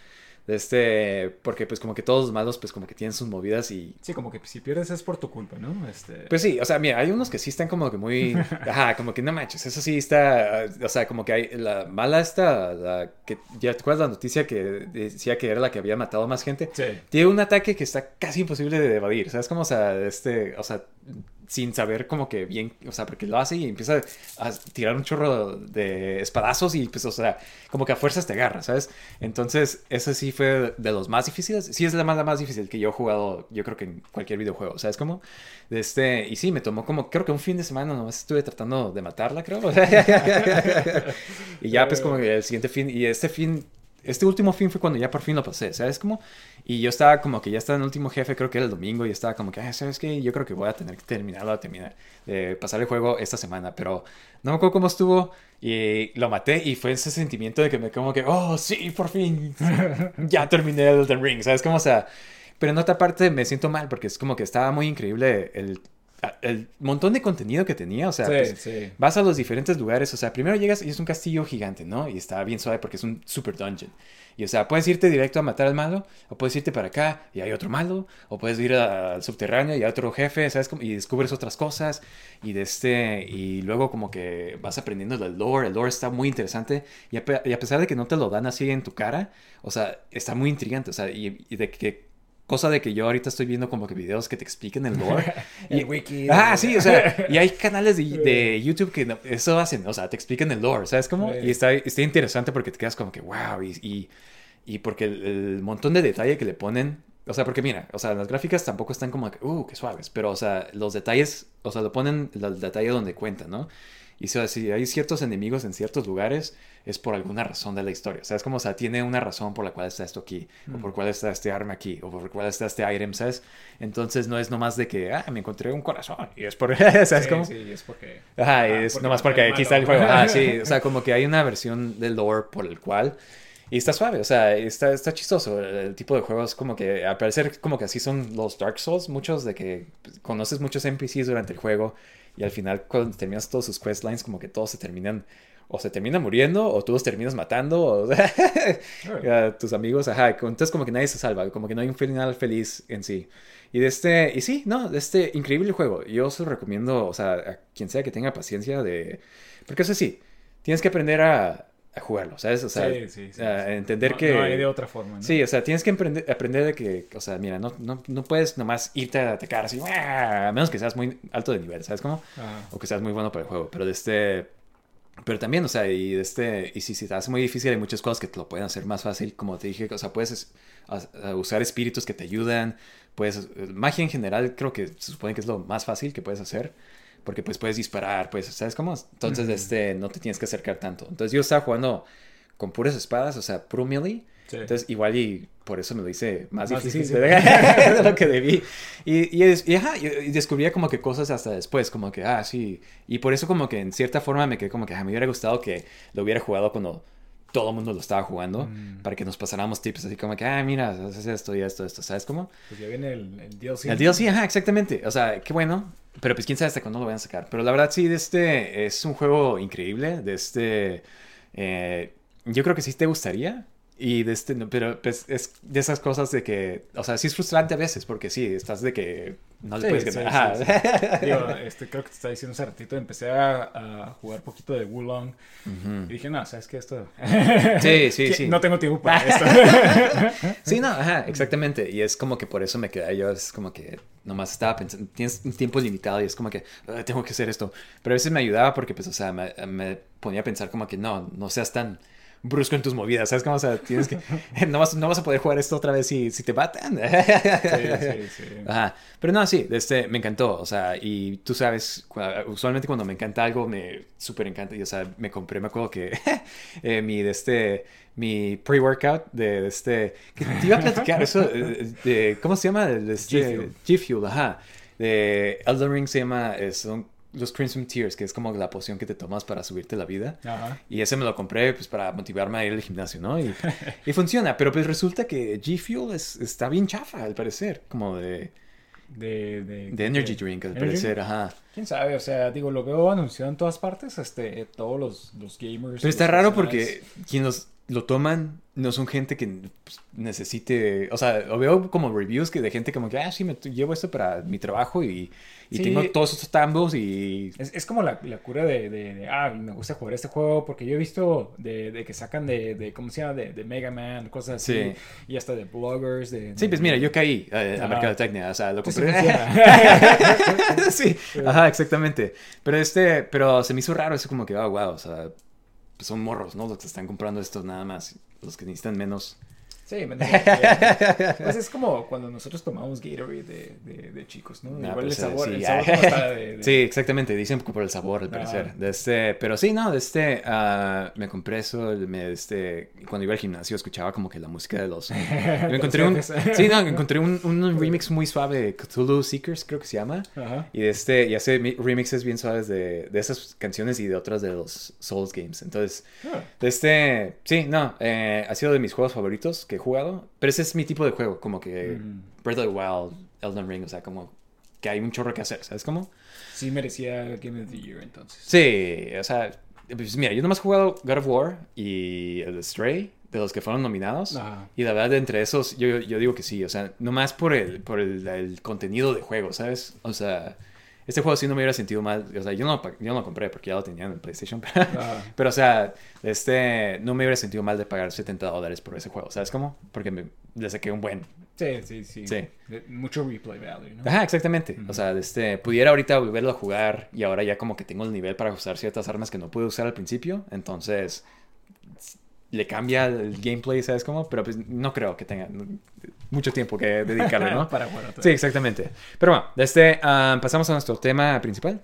este, porque pues como que todos los malos pues como que tienen sus movidas y... Sí, como que si pierdes es por tu culpa, ¿no? Este... Pues sí, o sea, mira, hay unos que sí están como que muy... Ajá, como que no manches, eso sí está... O sea, como que hay la mala esta, la que... ¿Ya te acuerdas la noticia que decía que era la que había matado más gente? Sí. Tiene un ataque que está casi imposible de evadir, ¿sabes? Como, o sea, este, o sea, sin saber como que bien, o sea, porque lo hace y empieza a tirar un chorro de espadazos y pues, o sea, como que a fuerzas te agarra, ¿sabes? Entonces, eso sí fue de los más difíciles. Sí es la más, la más difícil que yo he jugado, yo creo que en cualquier videojuego, ¿sabes? Como, este, y sí, me tomó como, creo que un fin de semana nomás estuve tratando de matarla, creo. y ya, pues, como que el siguiente fin, y este fin este último fin fue cuando ya por fin lo pasé, ¿sabes? Como, y yo estaba como que ya estaba en el último jefe, creo que era el domingo, y estaba como que, ah, ¿sabes qué? Yo creo que voy a tener que terminarlo, a terminar, de pasar el juego esta semana, pero no me acuerdo cómo estuvo, y lo maté, y fue ese sentimiento de que me como que, oh, sí, por fin, ya terminé el Elden Ring, ¿sabes? Como, o sea, pero en otra parte me siento mal, porque es como que estaba muy increíble el el montón de contenido que tenía, o sea, Sí, pues, sí. vas a los diferentes lugares, o sea, primero llegas y es un castillo gigante, ¿no? Y está bien suave porque es un super dungeon. Y o sea, puedes irte directo a matar al malo, o puedes irte para acá y hay otro malo, o puedes ir al subterráneo y hay otro jefe, ¿sabes? Y descubres otras cosas y de este y luego como que vas aprendiendo del lore, el lore está muy interesante y a, pe- y a pesar de que no te lo dan así en tu cara, o sea, está muy intrigante, o sea, y, y de que Cosa de que yo ahorita estoy viendo como que videos que te expliquen el lore. El wiki. Ah, sí, o sea, y hay canales de, de YouTube que eso hacen, o sea, te explican el lore, ¿sabes cómo? Y está, está interesante porque te quedas como que, wow, y, y, y porque el, el montón de detalle que le ponen O sea, porque mira, o sea, las gráficas tampoco están como, que, uh, qué suaves, pero, o sea, los detalles, o sea, lo ponen el detalle donde cuenta, ¿no? Y sea, si hay ciertos enemigos en ciertos lugares, es por alguna razón de la historia. O sea, es como, o sea, tiene una razón por la cual está esto aquí, o por cuál está este arma aquí, o por cuál está este item, ¿sabes? Entonces no es nomás de que, ah, me encontré un corazón, y es por, ¿sabes Sí, cómo? sí, es porque... Ajá, ah, es porque nomás porque aquí está el malo. juego. Ah, sí, o sea, como que hay una versión del lore por el cual. Y está suave, o sea, está, está chistoso. El, el tipo de juegos, como que al parecer, como que así son los Dark Souls, muchos de que pues, conoces muchos NPCs durante el juego y al final, cuando terminas todos sus questlines, como que todos se terminan. O se terminan muriendo, o tú los terminas matando, o a tus amigos, ajá. Entonces, como que nadie se salva, como que no hay un final feliz en sí. Y de este, y sí, no, de este increíble juego. Yo se lo recomiendo, o sea, a quien sea que tenga paciencia de. Porque eso sí, tienes que aprender a, a jugarlo, ¿sabes? O sea, Sí, sí, sí, a sí. entender No- que. No hay de otra forma, ¿no? Sí, o sea, tienes que aprender, aprender de que, o sea, mira, no, no, no puedes nomás irte a atacar así, ¡ah! a menos que seas muy alto de nivel, ¿sabes cómo? Ajá. O que seas muy bueno para el juego, pero de este... Pero también, o sea, y de este... Y si se te hace muy difícil, hay muchas cosas que te lo pueden hacer más fácil, como te dije, o sea, puedes es- a- a usar espíritus que te ayudan, puedes... Magia en general creo que se supone que es lo más fácil que puedes hacer, porque pues puedes disparar, pues, ¿sabes cómo? Entonces, de este, no te tienes que acercar tanto. Entonces yo estaba jugando con puras espadas, o sea, puro melee, Sí. entonces, igual y por eso me lo hice más, Más difícil, difícil. de, de lo que debí. Y, y, es- y, ajá, y- y descubría como que cosas hasta después, como que, ah, sí. Y por eso como que en cierta forma me quedé como que ah, me hubiera gustado que lo hubiera jugado cuando todo el mundo lo estaba jugando, Mm. para que nos pasáramos tips así como que, ah, mira, haces esto y esto, esto, ¿sabes cómo? Pues ya viene el, el DLC. El DLC, ajá, exactamente. O sea, qué bueno. Pero pues quién sabe hasta cuándo lo vayan a sacar. Pero la verdad sí, de este es un juego increíble. De este... eh, yo creo que sí te gustaría. Y de este, no, pero pues es de esas cosas de que, o sea, sí es frustrante a veces porque sí, estás de que no le Sí, puedes ganar. sí. Digo, este, creo que te estaba diciendo hace ratito, empecé a, a jugar poquito de Wulong y dije, no, ¿sabes qué? Esto... Sí, sí, sí. No tengo tiempo para esto. Sí, no, ajá, exactamente. Y es como que por eso me quedé yo, es como que nomás estaba pensando, tienes un tiempo limitado y es como que "Ah, tengo que hacer esto. Pero a veces me ayudaba porque, pues, o sea, me, me ponía a pensar como que no, no seas tan brusco en tus movidas, ¿sabes? Como, o sea, tienes que, no vas, no vas a poder jugar esto otra vez si, si te matan. sí, sí. Ajá. Pero no, sí, este, me encantó. O sea, y tú sabes, usualmente cuando me encanta algo, me súper encanta. Y, o sea, me compré, me acuerdo que eh, mi, de este, mi pre-workout de, de este, que te iba a platicar eso, eh, de, ¿cómo se llama? De este, G-Fuel. G-Fuel, ajá. De Elden Ring se llama, son los Crimson Tears, que es como la poción que te tomas para subirte la vida. Ajá. Y ese me lo compré pues para motivarme a ir al gimnasio, ¿no? Y, y funciona, pero pues resulta que G Fuel es, está bien chafa al parecer, como de, De, de, de energy de- drink al Energy? parecer, ajá. ¿Quién sabe? O sea, digo, lo veo anunciado en todas partes, este, todos los, los gamers. Pero está raro porque quien los lo toman no son gente que pues, necesite, o sea, lo veo como reviews que de gente como que, ah, sí, me llevo esto para mi trabajo y, y Sí. tengo todos estos tambos y... Es, es como la, la cura de, de, de, ah, me gusta jugar este juego porque yo he visto de, de que sacan de, de, ¿cómo se llama? De, de Mega Man, cosas así. Sí. Y hasta de bloggers. De, Sí, pues mira, yo caí eh, a mercadotecnia, o sea, lo sí compré. sí, ajá, exactamente. Pero este, pero se me hizo raro eso como que, oh, wow, o sea, pues son morros, ¿no? Los que están comprando esto nada más, los que necesitan menos. Sí, me. Pues es como cuando nosotros tomamos Gatorade de, de, de chicos, ¿no? No, Igual el ese- sabor, sí, el sabor está de, de- Sí, exactamente, dicen por el sabor, al Ajá. parecer. De este, pero sí, no, de este, ah, me compré eso, me, este, cuando iba al gimnasio escuchaba como que la música de los... me encontré un... Sí, no, encontré un, un remix muy suave de Cthulhu Seekers, creo que se llama. Ajá. Y de este, y hace mi- remixes bien suaves de, de esas canciones y de otras de los Souls Games. Entonces, Ah. de este, sí, no, eh, ha sido de mis juegos favoritos que he jugado. Pero ese es mi tipo de juego, como que Mm. Breath of the Wild, Elden Ring, o sea, como que hay un chorro que hacer, ¿sabes cómo? Sí merecía Game of the Year entonces. Sí, o sea, pues mira, yo nomás he jugado God of War y el Stray, de los que fueron nominados. Ajá. Y la verdad, entre esos, yo, yo digo que sí, o sea, nomás por el, por el, el contenido de juego, ¿sabes? O sea, este juego sí no me hubiera sentido mal, o sea, yo no, yo no lo compré porque ya lo tenía en el PlayStation, pero, pero, o sea, este, no me hubiera sentido mal de pagar 70 dólares por ese juego, ¿sabes cómo? Porque me, le saqué un buen, Sí, sí, sí. Mucho replay value, ¿no? Ajá, exactamente. O sea, este, pudiera ahorita volverlo a jugar y ahora ya como que tengo el nivel para usar ciertas armas que no pude usar al principio. Entonces, le cambia el gameplay, ¿sabes cómo? Pero pues no creo que tenga mucho tiempo que dedicarle, ¿no? Para jugar Sí, exactamente. Pero bueno, este, ah, pasamos a nuestro tema principal.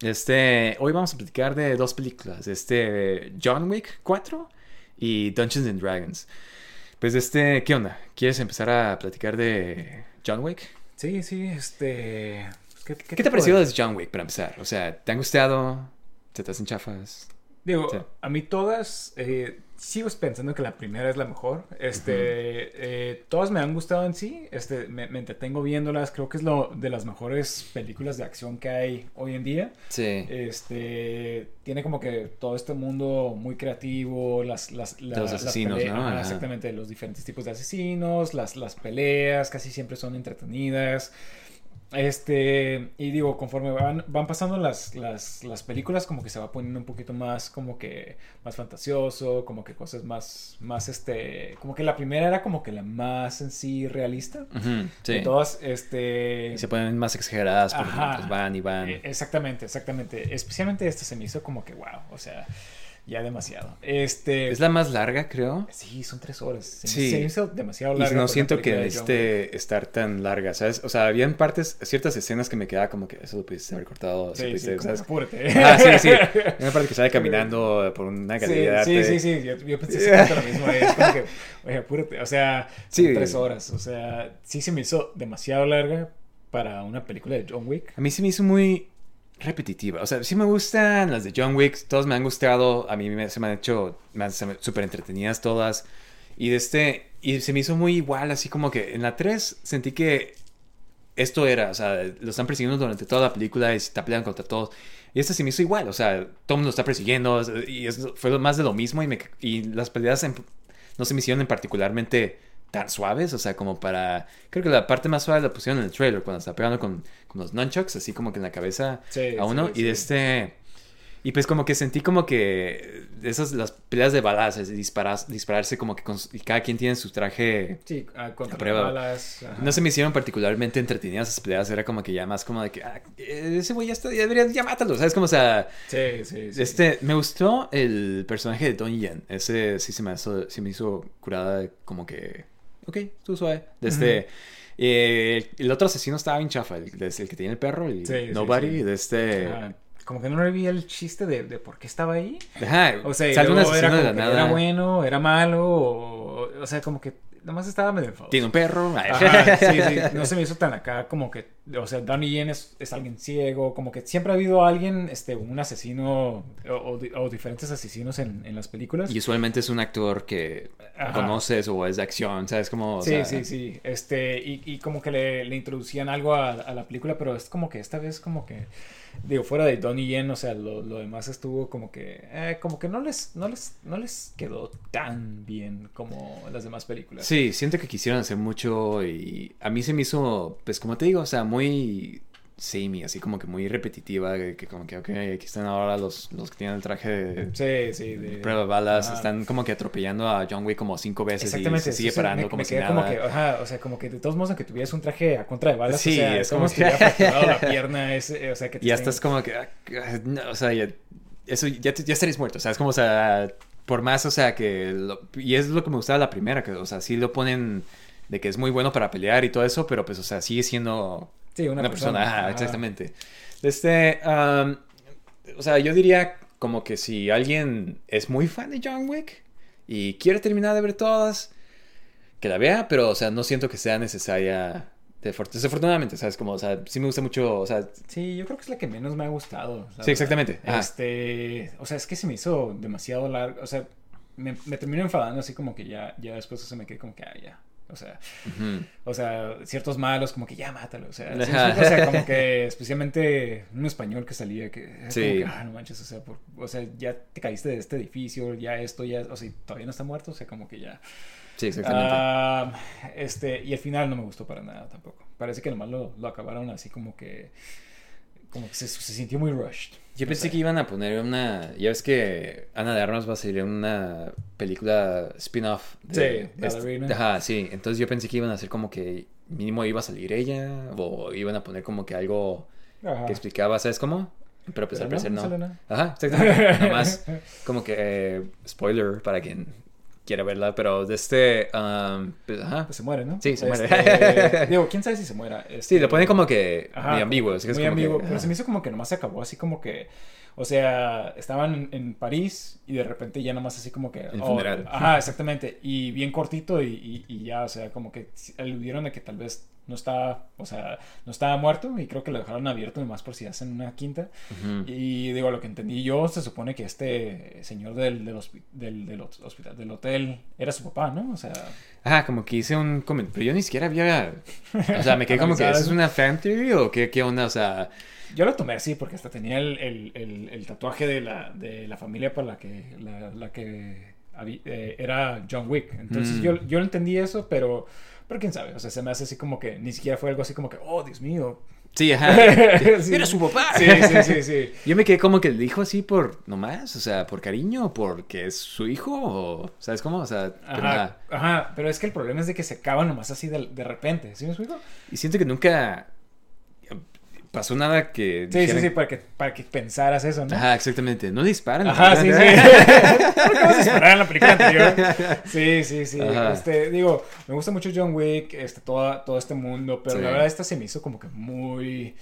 Este, hoy vamos a platicar de dos películas, este John Wick 4 y Dungeons and Dragons. Pues este, ¿qué onda? ¿Quieres empezar a platicar de John Wick? Sí, sí, este... ¿Qué, te ha parecido de John Wick para empezar? O sea, ¿te han gustado? ¿Se te hacen chafas? Digo, a mí todas, eh, sigo pensando que la primera es la mejor. Este, eh, todas me han gustado en sí. Este, me, entretengo viéndolas. Creo que es lo de las mejores películas de acción que hay hoy en día. Sí. Este, tiene como que todo este mundo muy creativo, las, las, los asesinos, ¿no? exactamente, los diferentes tipos de asesinos, las, las peleas casi siempre son entretenidas. Este, y digo, conforme van, van pasando las, las, las, películas, como que se va poniendo un poquito más, como que más fantasioso, como que cosas más, más, este, como que la primera era como que la más en sí realista. sí. todas, este... Y se ponen más exageradas porque pues, van y van. E, exactamente, exactamente. Especialmente esta se me hizo como que, wow, o sea ya demasiado. Este, es la más larga, creo. Sí, son tres horas. Se, sí. se hizo demasiado larga. Y no siento que este estar tan larga, ¿sabes? O sea, habían partes, ciertas escenas que me quedaba como que eso lo pudiste haber cortado. Sí, sí, ¿sabes? apúrate. Ah, sí, sí. Una parte que sale caminando por una galería sí, Sí, sí, sí. Yo, yo pensé exactamente lo mismo. Es como que, oye, apúrate. O sea, son tres horas. O sea, sí se me hizo demasiado larga para una película de John Wick. A mí se me hizo muy repetitiva. O sea, sí me gustan las de John Wick, todas me han gustado, a mí se me han hecho súper entretenidas todas. Y de este, y se me hizo muy igual, así como que en la 3 sentí que esto era, o sea, lo están persiguiendo durante toda la película y se está peleando contra todos. Y esta se me hizo igual, o sea, todo el mundo está persiguiendo y fue más de lo mismo y, me, y las peleas no se me hicieron en particularmente tan suaves, o sea, como para... Creo que la parte más suave la pusieron en el trailer, cuando está pegando con, con los nunchucks, así como que en la cabeza a uno, y de este... Y pues como que sentí como que esas las peleas de balas, es disparas, dispararse como que con, y cada quien tiene su traje sí, contra prueba. balas. No se me hicieron particularmente entretenidas esas peleas, era como que ya más como de que ah, ese güey ya está, ya debería ya mátalo, ¿sabes? Como o sea, sí, sí, Este, me gustó el personaje de Don Yen, ese sí se me hizo, se me hizo curada como que ok, tú suave. Desde, eh, el otro asesino estaba bien chafa, el, el que tiene el perro, el Nobody, de este... como que no le vi el chiste de, de, por qué estaba ahí. Ajá, o sea, era, como era bueno, era malo, o, o sea, como que nomás estaba medio enfadoso. Tiene un perro. sí, sí. No se me hizo tan acá como que, o sea, Donnie Yen es, es alguien ciego, como que siempre ha habido alguien, este, un asesino o, o, diferentes asesinos en, en, las películas. Y usualmente es un actor que conoces o es de acción, ¿sabes? Como, sí, sí, sí. Este, y, y como que le, le introducían algo a, a la película, pero es como que esta vez como que digo, fuera de Donnie Yen, o sea, lo, lo demás estuvo como que, eh, como que no les, no les, no les quedó tan bien como las demás películas. Sí, siento que quisieron hacer mucho y a mí se me hizo, pues como te digo, o sea, muy samey, así como que muy repetitiva, que, como que, ok, aquí están ahora los, los que tienen el traje de, sí, sí, de prueba de balas, están como que atropellando a John Wick como cinco veces y se sigue parando como si nada. Como que, ajá, o sea, como que de todos modos, aunque tuvieras un traje a contra de balas, sí, o sea, es como, te hubiera fracturado la pierna, es, o sea, que te Ya estás como que, ah, o sea, ya, eso, ya, ya estarías muerto, o sea, es como, o sea, por más, o sea, que, y es lo que me gustaba la primera, que, o sea, sí lo ponen de que es muy bueno para pelear y todo eso, pero pues, o sea, sigue siendo Sí, una, persona. exactamente. Este, o sea, yo diría como que si alguien es muy fan de John Wick y quiere terminar de ver todas, que la vea, pero, o sea, no siento que sea necesaria. Desafortunadamente, ¿sabes? Como, o sea, sí me gusta mucho, o sea... Sí, yo creo que es la que menos me ha gustado. Sí, exactamente. Este, o sea, es que se me hizo demasiado largo, o sea, me, me terminó enfadando así como que ya, ya después se me quedé como que, ah, ya, o sea, o sea, ciertos malos como que ya mátalo. O sea, o sea, como que especialmente un español que salía que, sí. ah, no manches, o sea, o sea, ya te caíste de este edificio, ya esto, ya, o sea, todavía no está muerto, o sea, como que ya. Sí, exactamente. Ah, este, y el final no me gustó para nada tampoco. Parece que nomás lo, lo acabaron así como que, como que se, se sintió muy rushed. Yo pensé que iban a poner una. Ya ves que Ana de Armas va a salir una película spin-off. De, sí, Ballerina. Ajá, sí. Entonces yo pensé que iban a hacer como que mínimo iba a salir ella. O iban a poner como que algo que explicaba, ¿sabes cómo? Pero pues Pero al no, parecer no. Ajá, exactamente. Nada más como que eh, spoiler para quien quiera verla, pero de este... um, pues, ajá. Pues se muere, ¿no? Sí, se muere. Este, digo, quién sabe si se muera. Sí, Este, lo ponen como que Ajá, muy ambiguo. así que es muy como que, ambiguo, pero se me hizo como que nomás se acabó así como que, o sea, estaban en, en París y de repente ya nomás así como que... El oh, funeral. Ajá, exactamente, y bien cortito y, y- y ya, o sea, como que aludieron a que tal vez no estaba, o sea, no estaba muerto y creo que lo dejaron abierto nomás por si hacen una quinta. Ujú. Y digo, lo que entendí yo, se supone que este señor del, del, hospi- del, del hospital, del hotel, era su papá, ¿no? O sea... Ajá, como que hice un comentario, pero yo ni siquiera había... O sea, me quedé como que, Analizado ¿eso es una fan theory o qué, qué onda? O sea... Yo lo tomé así porque hasta tenía el, el- el- el tatuaje de la, de la familia para la que, la, la que eh, era John Wick. Entonces Mm. yo, yo entendí eso, pero, pero quién sabe. O sea, se me hace así como que ni siquiera fue algo así como que, oh, Dios mío. Sí, ajá. Sí. Era su papá. Sí, sí, sí, sí. Yo me quedé como que le dijo así por nomás, o sea, por cariño, porque es su hijo, o ¿sabes cómo? O sea, pero Ajá, nada. ajá, pero es que el problema es de que se acaban nomás así de, de repente. ¿Sí me explico? Y siento que nunca pasó nada que Sí, sí, dijeran- sí, para que, para que pensaras eso, ¿no? Ajá, exactamente. No disparan. Ajá, sí, sí. ¿Por qué vas a disparar en la película anterior? Sí, sí, sí. Ajá. Este, digo, me gusta mucho John Wick, este, toda, todo este mundo, pero Sí. la verdad esta se me hizo como que muy,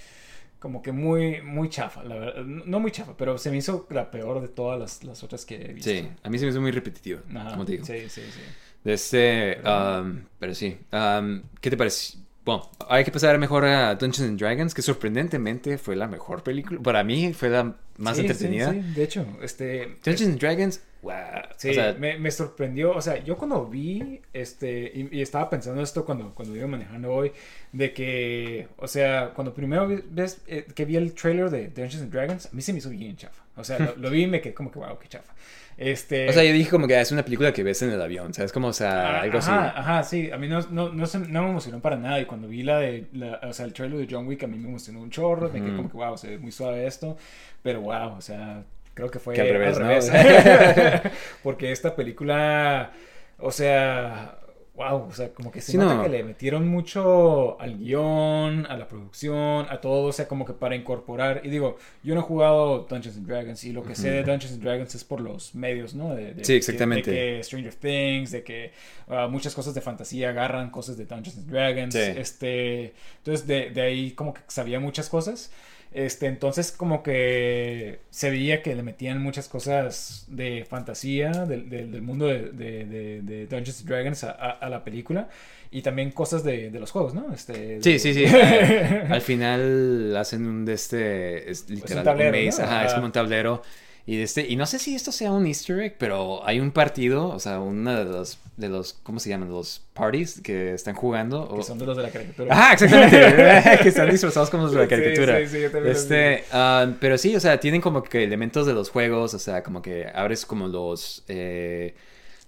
como que muy, muy chafa, la verdad. No muy chafa, pero se me hizo la peor de todas las, las otras que he visto. Sí, a mí se me hizo muy repetitivo, Ajá, como te digo. Sí, sí, sí. De este, um, pero sí. Um, ¿Qué te parece? Bueno, hay que pasar mejor a Dungeons and Dragons, que sorprendentemente fue la mejor película. Para mí fue la más Sí, sí, entretenida. Sí, de hecho, este... Dungeons and Dragons, wow. Sí, o sea, me, me sorprendió, o sea, yo cuando vi, este, y, y estaba pensando esto cuando, cuando iba manejando hoy, de que, o sea, cuando primero ves eh, que vi el trailer de Dungeons and Dragons, a mí se me hizo bien chafa, o sea, lo, lo vi y me quedé como que, wow, qué chafa. Este... o sea, yo dije como que es una película que ves en el avión, ¿sabes? Como, o sea, Ah, algo ajá, así. Ajá, sí, a mí no, no, no, se- no me emocionó para nada y cuando vi la de, la- o sea, el trailer de John Wick a mí me emocionó un chorro, me quedé como que, wow, se ve muy suave esto, pero wow, o sea, creo que fue Que al revés, ¿no? Porque esta película, o sea, wow, o sea, como que se Sí, nota no. que le metieron mucho al guion, a la producción, a todo, o sea, como que para incorporar, y digo, yo no he jugado Dungeons and Dragons y lo que sé de Dungeons and Dragons es por los medios, ¿no? De, de- Sí, exactamente. de que Stranger Things, de que ah, muchas cosas de fantasía agarran cosas de Dungeons and Dragons. Sí. Este, entonces de, de ahí como que sabía muchas cosas. Este, entonces como que se veía que le metían muchas cosas de fantasía del, del- del mundo de, de- Dungeons and Dragons a, a- a la película y también cosas de, de los juegos, ¿no? Este, Sí, sí, sí. Al final hacen un de este, es literal, tablero, un maze, ¿no? ajá, es como un tablero. Y este, y no sé si esto sea un easter egg, pero hay un partido, o sea, uno de los, de los, ¿cómo se llaman? Los parties que están jugando. que son de los de la caricatura. Ajá, exactamente. que están disfrazados como los de la caricatura. sí, sí, yo también este, ah, pero sí, o sea, tienen como que elementos de los juegos, o sea, como que abres como los eh,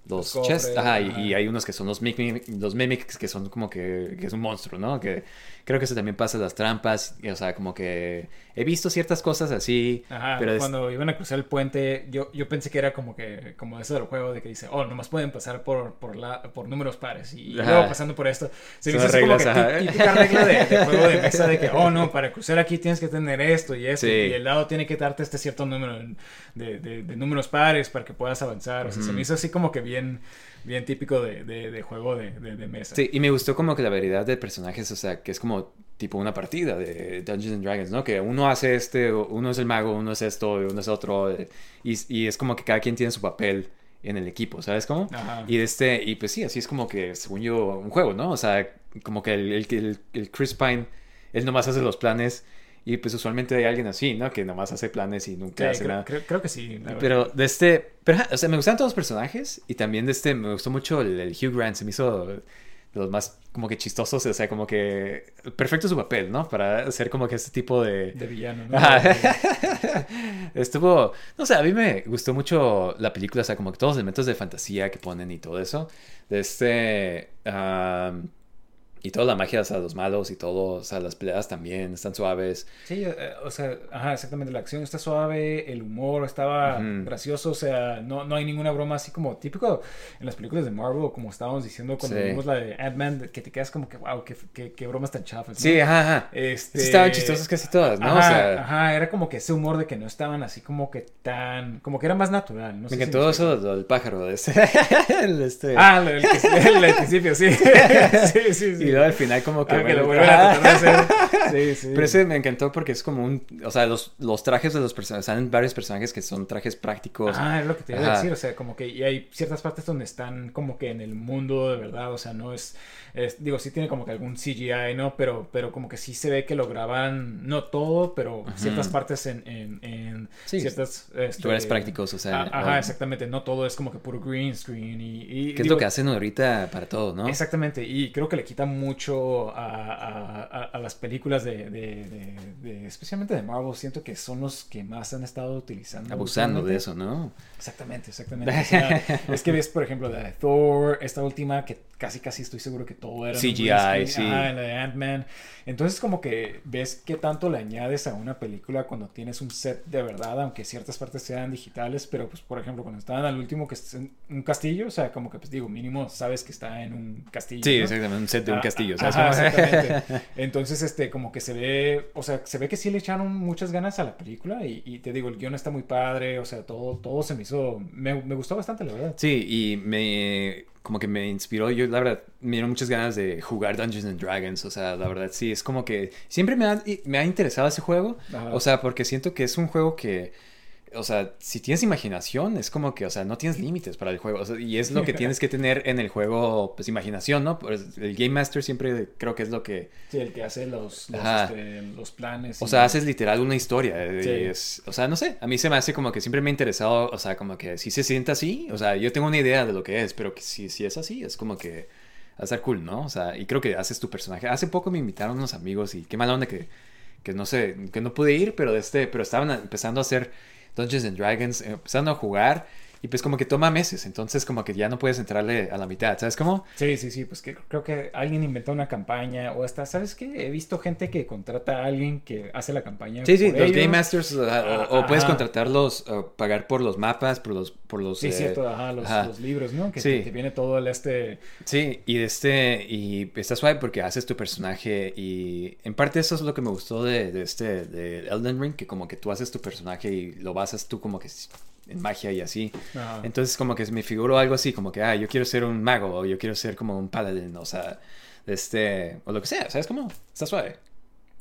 los, Los chests, ajá, y, ajá. y hay unos que son los mimics, los mimics que son como que, que es un monstruo, ¿no? Que creo que eso también pasa en las trampas, o sea, como que he visto ciertas cosas así, Ajá, pero es- cuando iban a cruzar el puente, yo, yo pensé que era como que, como eso del juego de que dice, oh, nomás pueden pasar por, por, la, por números pares y luego pasando por esto. Se me Son hizo así como reglas, que típica regla de, de juego de mesa de que, oh, no, para cruzar aquí tienes que tener esto y esto Sí. y el lado tiene que darte este cierto número de, de- de números pares para que puedas avanzar. O sea, se me hizo así como que bien, bien típico de, de- de juego de, de- mesa. Sí, y me gustó como que la variedad de personajes, o sea, que es como tipo una partida de Dungeons and Dragons, ¿no? Que uno hace este, uno es el mago, uno es esto, uno es otro, eh, y, y es como que cada quien tiene su papel en el equipo, ¿sabes cómo? Ajá. Y este, y pues sí, así es como que, según yo, un juego, ¿no? O sea, como que el, el, el, el Chris Pine, él nomás hace los planes, y pues usualmente hay alguien así, ¿no? Que nomás hace planes y nunca Sí, hace creo, nada. creo- creo que sí. Pero de este. Pero, o sea, me gustan todos los personajes. Y también de este. Me gustó mucho el, el Hugh Grant. Se me hizo de los más como que chistosos. O sea, como que. Perfecto su papel, ¿no? Para ser como que este tipo de. De villano, ¿no? Estuvo. No sé, a mí me gustó mucho la película. O sea, como que todos los elementos de fantasía que ponen y todo eso. De este. Y toda la magia, sea, los malos y todo, o sea, las peleas también están suaves. Sí, eh, o sea, ajá, exactamente. La acción está suave, el humor estaba gracioso, o sea, no, no hay ninguna broma así como típico en las películas de Marvel, como estábamos diciendo cuando Sí. vimos la de Ant-Man, que te quedas como que, wow, qué, qué, qué bromas tan chafas. ¿no? Sí, ajá, ajá. Este... Sí, estaban chistosas casi todas, ¿no? Ajá, o sea, ajá, era como que ese humor de que no estaban así como que tan, como que era más natural. No sé si encantó explico. eso del pájaro. de Este, el este. Ah, del, que- el del principio, sí. sí, sí, sí. Y luego al final como que... Ah, que lo vuelven a ajá. tratar de hacer. Sí, sí. Pero ese me encantó porque es como un... O sea, los, los trajes de los personajes... Salen varios personajes que son trajes prácticos. Ah, es lo que te iba a decir, o sea, como que y hay ciertas partes donde están como que en el mundo de verdad, o sea, no es, es- digo, sí tiene como que algún CGI, ¿no? Pero, pero como que sí se ve que lo graban, no todo, pero ciertas partes en, en, en Sí, ciertas... este, lugares prácticos, o sea, a- Ajá, o- exactamente, no todo es como que puro green screen y... y Que es digo, lo que hacen ahorita para todo, ¿no? Exactamente, y creo que le quita mucho a, a- a- a las películas de, de- de- especialmente de Marvel, siento que son los que más han estado utilizando. Abusando de eso, ¿no? Exactamente, exactamente. O sea, es que ves, por ejemplo, la de Thor, esta última, que casi casi estoy seguro que todo era CGI, sí. Ajá, la de Ant-Man. Entonces, como que ves qué tanto le añades a una película cuando tienes un set de verdad, aunque ciertas partes sean digitales, pero pues, por ejemplo, cuando estaban al último que es en un castillo, o sea, como que pues digo, mínimo sabes que está en un castillo. Sí, ¿no? exactamente. Un set de un Ah, castillo, ¿sabes? ajá, Como- exactamente. Entonces, este, como que se ve, o sea, se ve que sí le echaron muchas ganas a la película y, y te digo, el guion está muy padre, o sea, todo, todo se me hizo, me, me gustó bastante, la verdad. Sí, y me como que me inspiró, yo la verdad me dieron muchas ganas de jugar Dungeons and Dragons, o sea, la verdad sí, es como que siempre me ha, me ha interesado ese juego, Ajá. o sea, porque siento que es un juego que, o sea, si tienes imaginación, es como que, o sea, no tienes límites para el juego, o sea, y es lo que tienes que tener en el juego, pues imaginación, ¿no? Pues, el Game Master siempre creo que es lo que, Sí, el que hace los, los, este, los planes. o y- sea, haces literal una historia. eh, Sí. es- o sea, no sé, a mí se me hace como que siempre me ha interesado, o sea, como que si se siente así, o sea, yo tengo una idea de lo que es, pero que si, si es así, es como que va a estar cool, ¿no? O sea, y creo que haces tu personaje. Hace poco me invitaron unos amigos y qué mala onda que, que no sé, que no pude ir, pero, de este, pero estaban empezando a hacer Dungeons and Dragons, empezando a jugar. Y pues como que toma meses, entonces como que ya no puedes entrarle a la mitad, ¿sabes cómo? Sí, sí, sí, pues que creo que alguien inventó una campaña o hasta, ¿sabes qué? He visto gente que contrata a alguien que hace la campaña. Sí, sí, los. Game Masters, o, o puedes contratarlos, o pagar por los mapas, por los... Por los Sí, eh, cierto, ajá, los, ajá. los libros, ¿no? Que Sí. te, te viene todo el este... Sí, y de este, y está suave porque haces tu personaje y en parte eso es lo que me gustó de, de este, de Elden Ring, que como que tú haces tu personaje y lo basas tú como que en magia y así. Ajá. Entonces como que me figuró algo así, como que, ah, yo quiero ser un mago o yo quiero ser como un paladín, o sea, este, o lo que sea, ¿sabes cómo? Está suave.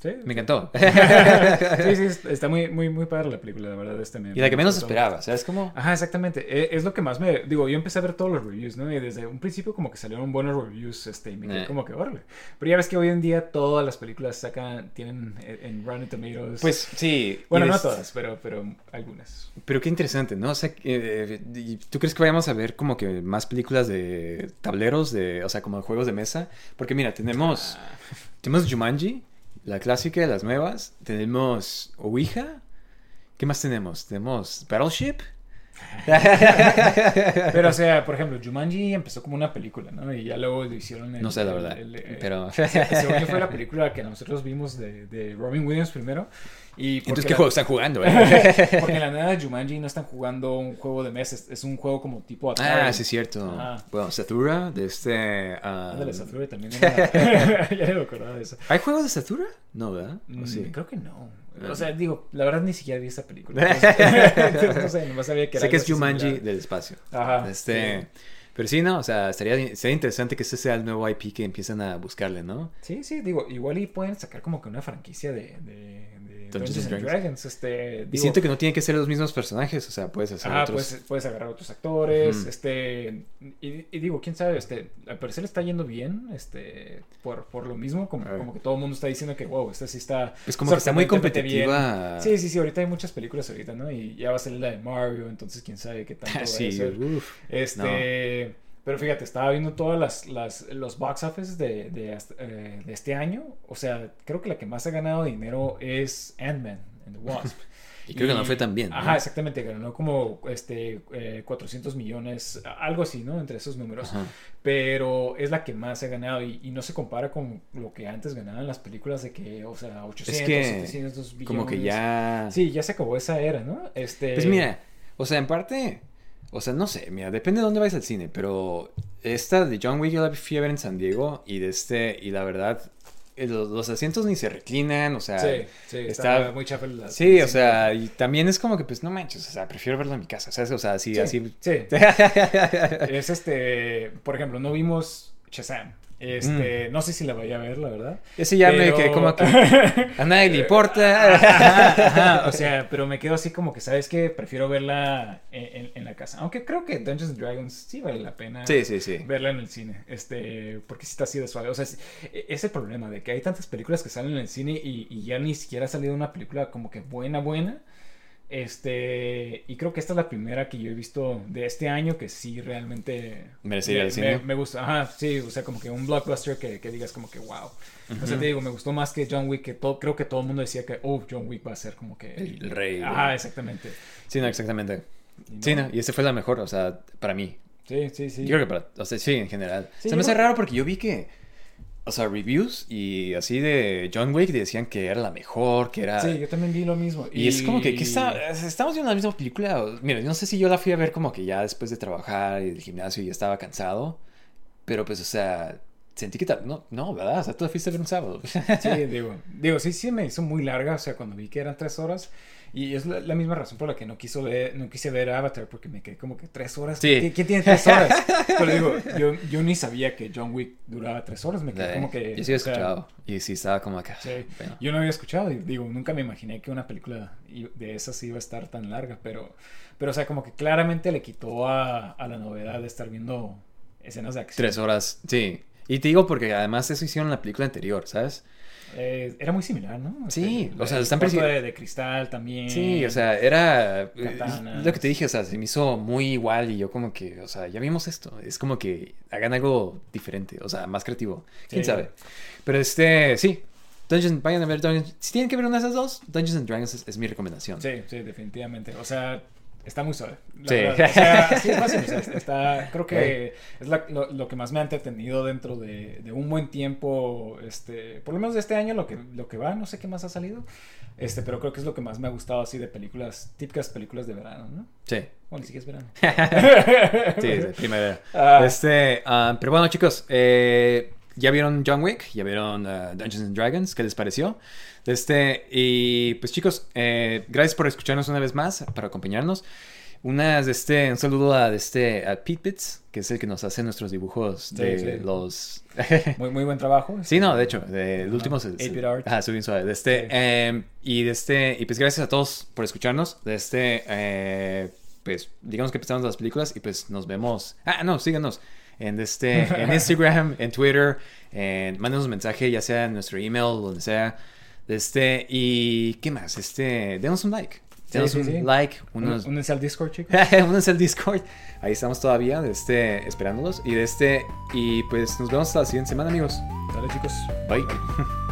Sí, Me encantó. sí, sí, está muy, muy, muy padre la película, la verdad, este me- y la que me menos esperaba, ¿sabes cómo? Ajá, exactamente. E- Es lo que más me... Digo, yo empecé a ver todos los reviews, ¿no? Y desde un principio como que salieron buenos reviews, este, y me quedé Eh. como que, órale. Pero ya ves que hoy en día todas las películas sacan, tienen en Rotten Tomatoes... Pues sí. Bueno, no des- todas, pero, pero algunas. Pero qué interesante, ¿no? O sea, eh, ¿y ¿tú crees que vayamos a ver como que más películas de tableros, de, o sea, como de juegos de mesa? Porque mira, tenemos, Ah. tenemos Jumanji, la clásica de las nuevas, tenemos Ouija, ¿qué más tenemos? Tenemos Battleship. Pero, o sea, por ejemplo, Jumanji empezó como una película, ¿no? Y ya luego lo hicieron... el- No sé la verdad, el- el- pero... se- Según yo fue la película que nosotros vimos de, de Robin Williams primero. Y Entonces, ¿qué la- juego están jugando? eh? Porque en la nueva de Jumanji no están jugando un juego de mesa, es, un juego como tipo Atari. ah, sí, es cierto. Ajá. Bueno, Satura, de este... ah, Ándale, Saturday también era- ya no me acordaba de eso. ¿Hay juegos de Satura? No, ¿verdad? ¿O Mm, sí? Creo que no. Ah. O sea, digo, la verdad ni siquiera vi esa película. No sé, nomás sabía que era Sé que es Jumanji similar. del espacio. Ajá, Este, sí. Pero sí, ¿no? O sea, estaría, sería interesante que este sea el nuevo IP que empiezan a buscarle, ¿no? Sí, sí, digo, igual y pueden sacar como que una franquicia de Dungeons Dungeons and and Dragons. Este, Y siento que no tienen que ser los mismos personajes, o sea, puedes hacer Ah, otros. puedes, puedes agarrar otros actores, este, y, y digo, quién sabe, este, al parecer está yendo bien, este, por, por lo mismo, como, Ah. como que todo el mundo está diciendo que, wow, esta sí está... Pues como que está muy bien. competitiva. Sí, sí, sí, ahorita hay muchas películas ahorita, ¿no? Y ya va a salir la de Mario, entonces quién sabe qué tanto va a ser. uf. Este, pero fíjate, estaba viendo todas las, las los box office de, de, eh, de este año, o sea, creo que la que más ha ganado dinero es Ant-Man and the Wasp. Y creo que no fue tan bien. ¿no? Ajá, exactamente, ganó como este, eh, 400 millones, algo así, ¿no? Entre esos números. Ajá. Pero es la que más ha ganado y, y no se compara con lo que antes ganaban las películas de que, o sea, 800, Es que 700 billones. como que ya... Sí, ya se acabó esa era, ¿no? Este... Pues mira, o sea, en parte, o sea, no sé, mira, depende de dónde vayas al cine, pero esta de John Wick yo la fui a ver en San Diego y de este, y la verdad, eh, los, los asientos ni se reclinan, o sea, Sí, sí, está, está... muy chafa la- Sí, o sea, y también es como que, pues, no manches, o sea, prefiero verlo en mi casa, ¿sabes? O sea, así, Sí, así... sí. es este, por ejemplo, no vimos Shazam. Este, no sé si la vaya a ver, la verdad. Ese ya me quedé como que a nadie le importa. Ajá, ajá, o sea, pero me quedo así como que, ¿sabes qué? Prefiero verla en, en- en la casa. Aunque creo que Dungeons and Dragons sí vale la pena Sí, sí, sí. verla en el cine. Este, porque sí está así de suave. O sea, es, es el problema de que hay tantas películas que salen en el cine y, y ya ni siquiera ha salido una película como que buena, buena. Este, y creo que esta es la primera que yo he visto de este año que sí realmente Merece ir me, al cine. me- me gusta. Ajá, sí, o sea, como que un blockbuster que, que digas como que wow. O sea, te digo, me gustó más que John Wick, que todo, creo que todo el mundo decía que, oh, John Wick va a ser como que El rey, Ajá, ¿no? exactamente. Sí, no, exactamente. Y Sí, no. no, y ese fue la mejor, o sea, para mí. Sí, sí, sí. Yo creo que para, o sea, sí, en general. Sí, Se me hace raro porque yo vi que, o sea, reviews y así de John Wick decían que era la mejor, que era... Sí, yo también vi lo mismo. Y es como que, ¿qué está? Estamos viendo la misma película. Mira, no sé si yo la fui a ver como que ya después de trabajar y del gimnasio y ya estaba cansado. Pero pues, o sea, sentí que tal. No, no, ¿verdad? O sea, tú la fuiste a ver un sábado. Sí, digo, digo, sí, sí me hizo muy larga, o sea, cuando vi que eran tres horas, y es la, la misma razón por la que no quiso ver, no quise ver Avatar, porque me quedé como que tres horas, Sí. ¿Qué, qué tiene tres horas? Pero digo, yo, yo ni sabía que John Wick duraba tres horas, me quedé como que... Yo sí he sea, escuchado. Y sí estaba como acá. Sí, bueno. yo no había escuchado y digo, nunca me imaginé que una película de esas iba a estar tan larga, pero, pero o sea, como que claramente le quitó a, a la novedad de estar viendo escenas de acción. Tres horas, sí. Y te digo porque además eso hicieron en la película anterior, ¿sabes? Eh, era muy similar, ¿no? Sí, Este, o sea, están de, de cristal también. Sí, o sea, era eh, Katanas. lo que te dije, o sea, se me hizo muy igual y yo como que, o sea, ya vimos esto, es como que hagan algo diferente, o sea, más creativo, quién Sí. sabe. Pero este, sí, Dungeons, vayan a ver Dungeons, si tienen que ver una de esas dos, Dungeons and Dragons es, es mi recomendación. Sí, sí, definitivamente. O sea, está muy suave. Sí. verdad. O sea, sí, fácil, o sea, está, creo que es la- lo, lo que más me ha entretenido dentro de, de un buen tiempo, este, por lo menos de este año, lo que, lo que va, no sé qué más ha salido, este, pero creo que es lo que más me ha gustado así de películas, típicas películas de verano, ¿no? Sí. Bueno, ni siquiera es verano. Sí, de primera. Ah. Este, ah, pero bueno, chicos, eh, ya vieron John Wick, ya vieron ah, Dungeons and Dragons, ¿qué les pareció? Este, y pues chicos, eh, gracias por escucharnos una vez más, para acompañarnos. Unas, este, un saludo a, este, a Pete Bits, que es el que nos hace nuestros dibujos de sí. los... Muy, muy buen trabajo. Sí, no, de hecho, de- el último... se- se- 8-bit art. Ajá, suave. De este, Sí. eh, y de este, y pues gracias a todos por escucharnos. De este, eh, pues digamos que empezamos las películas y pues nos vemos. Ah, no, síganos en este, en Instagram, en Twitter, en, mándenos un mensaje, ya sea en nuestro email, donde sea. Este, y ¿qué más? Este, denos un like. Denos sí, un sí. like, unos, Únanse al Discord, chicos. Únanse al Discord. Ahí estamos todavía, de este, esperándolos. Y de este, y pues nos vemos hasta la siguiente semana, amigos. Dale, chicos. Bye.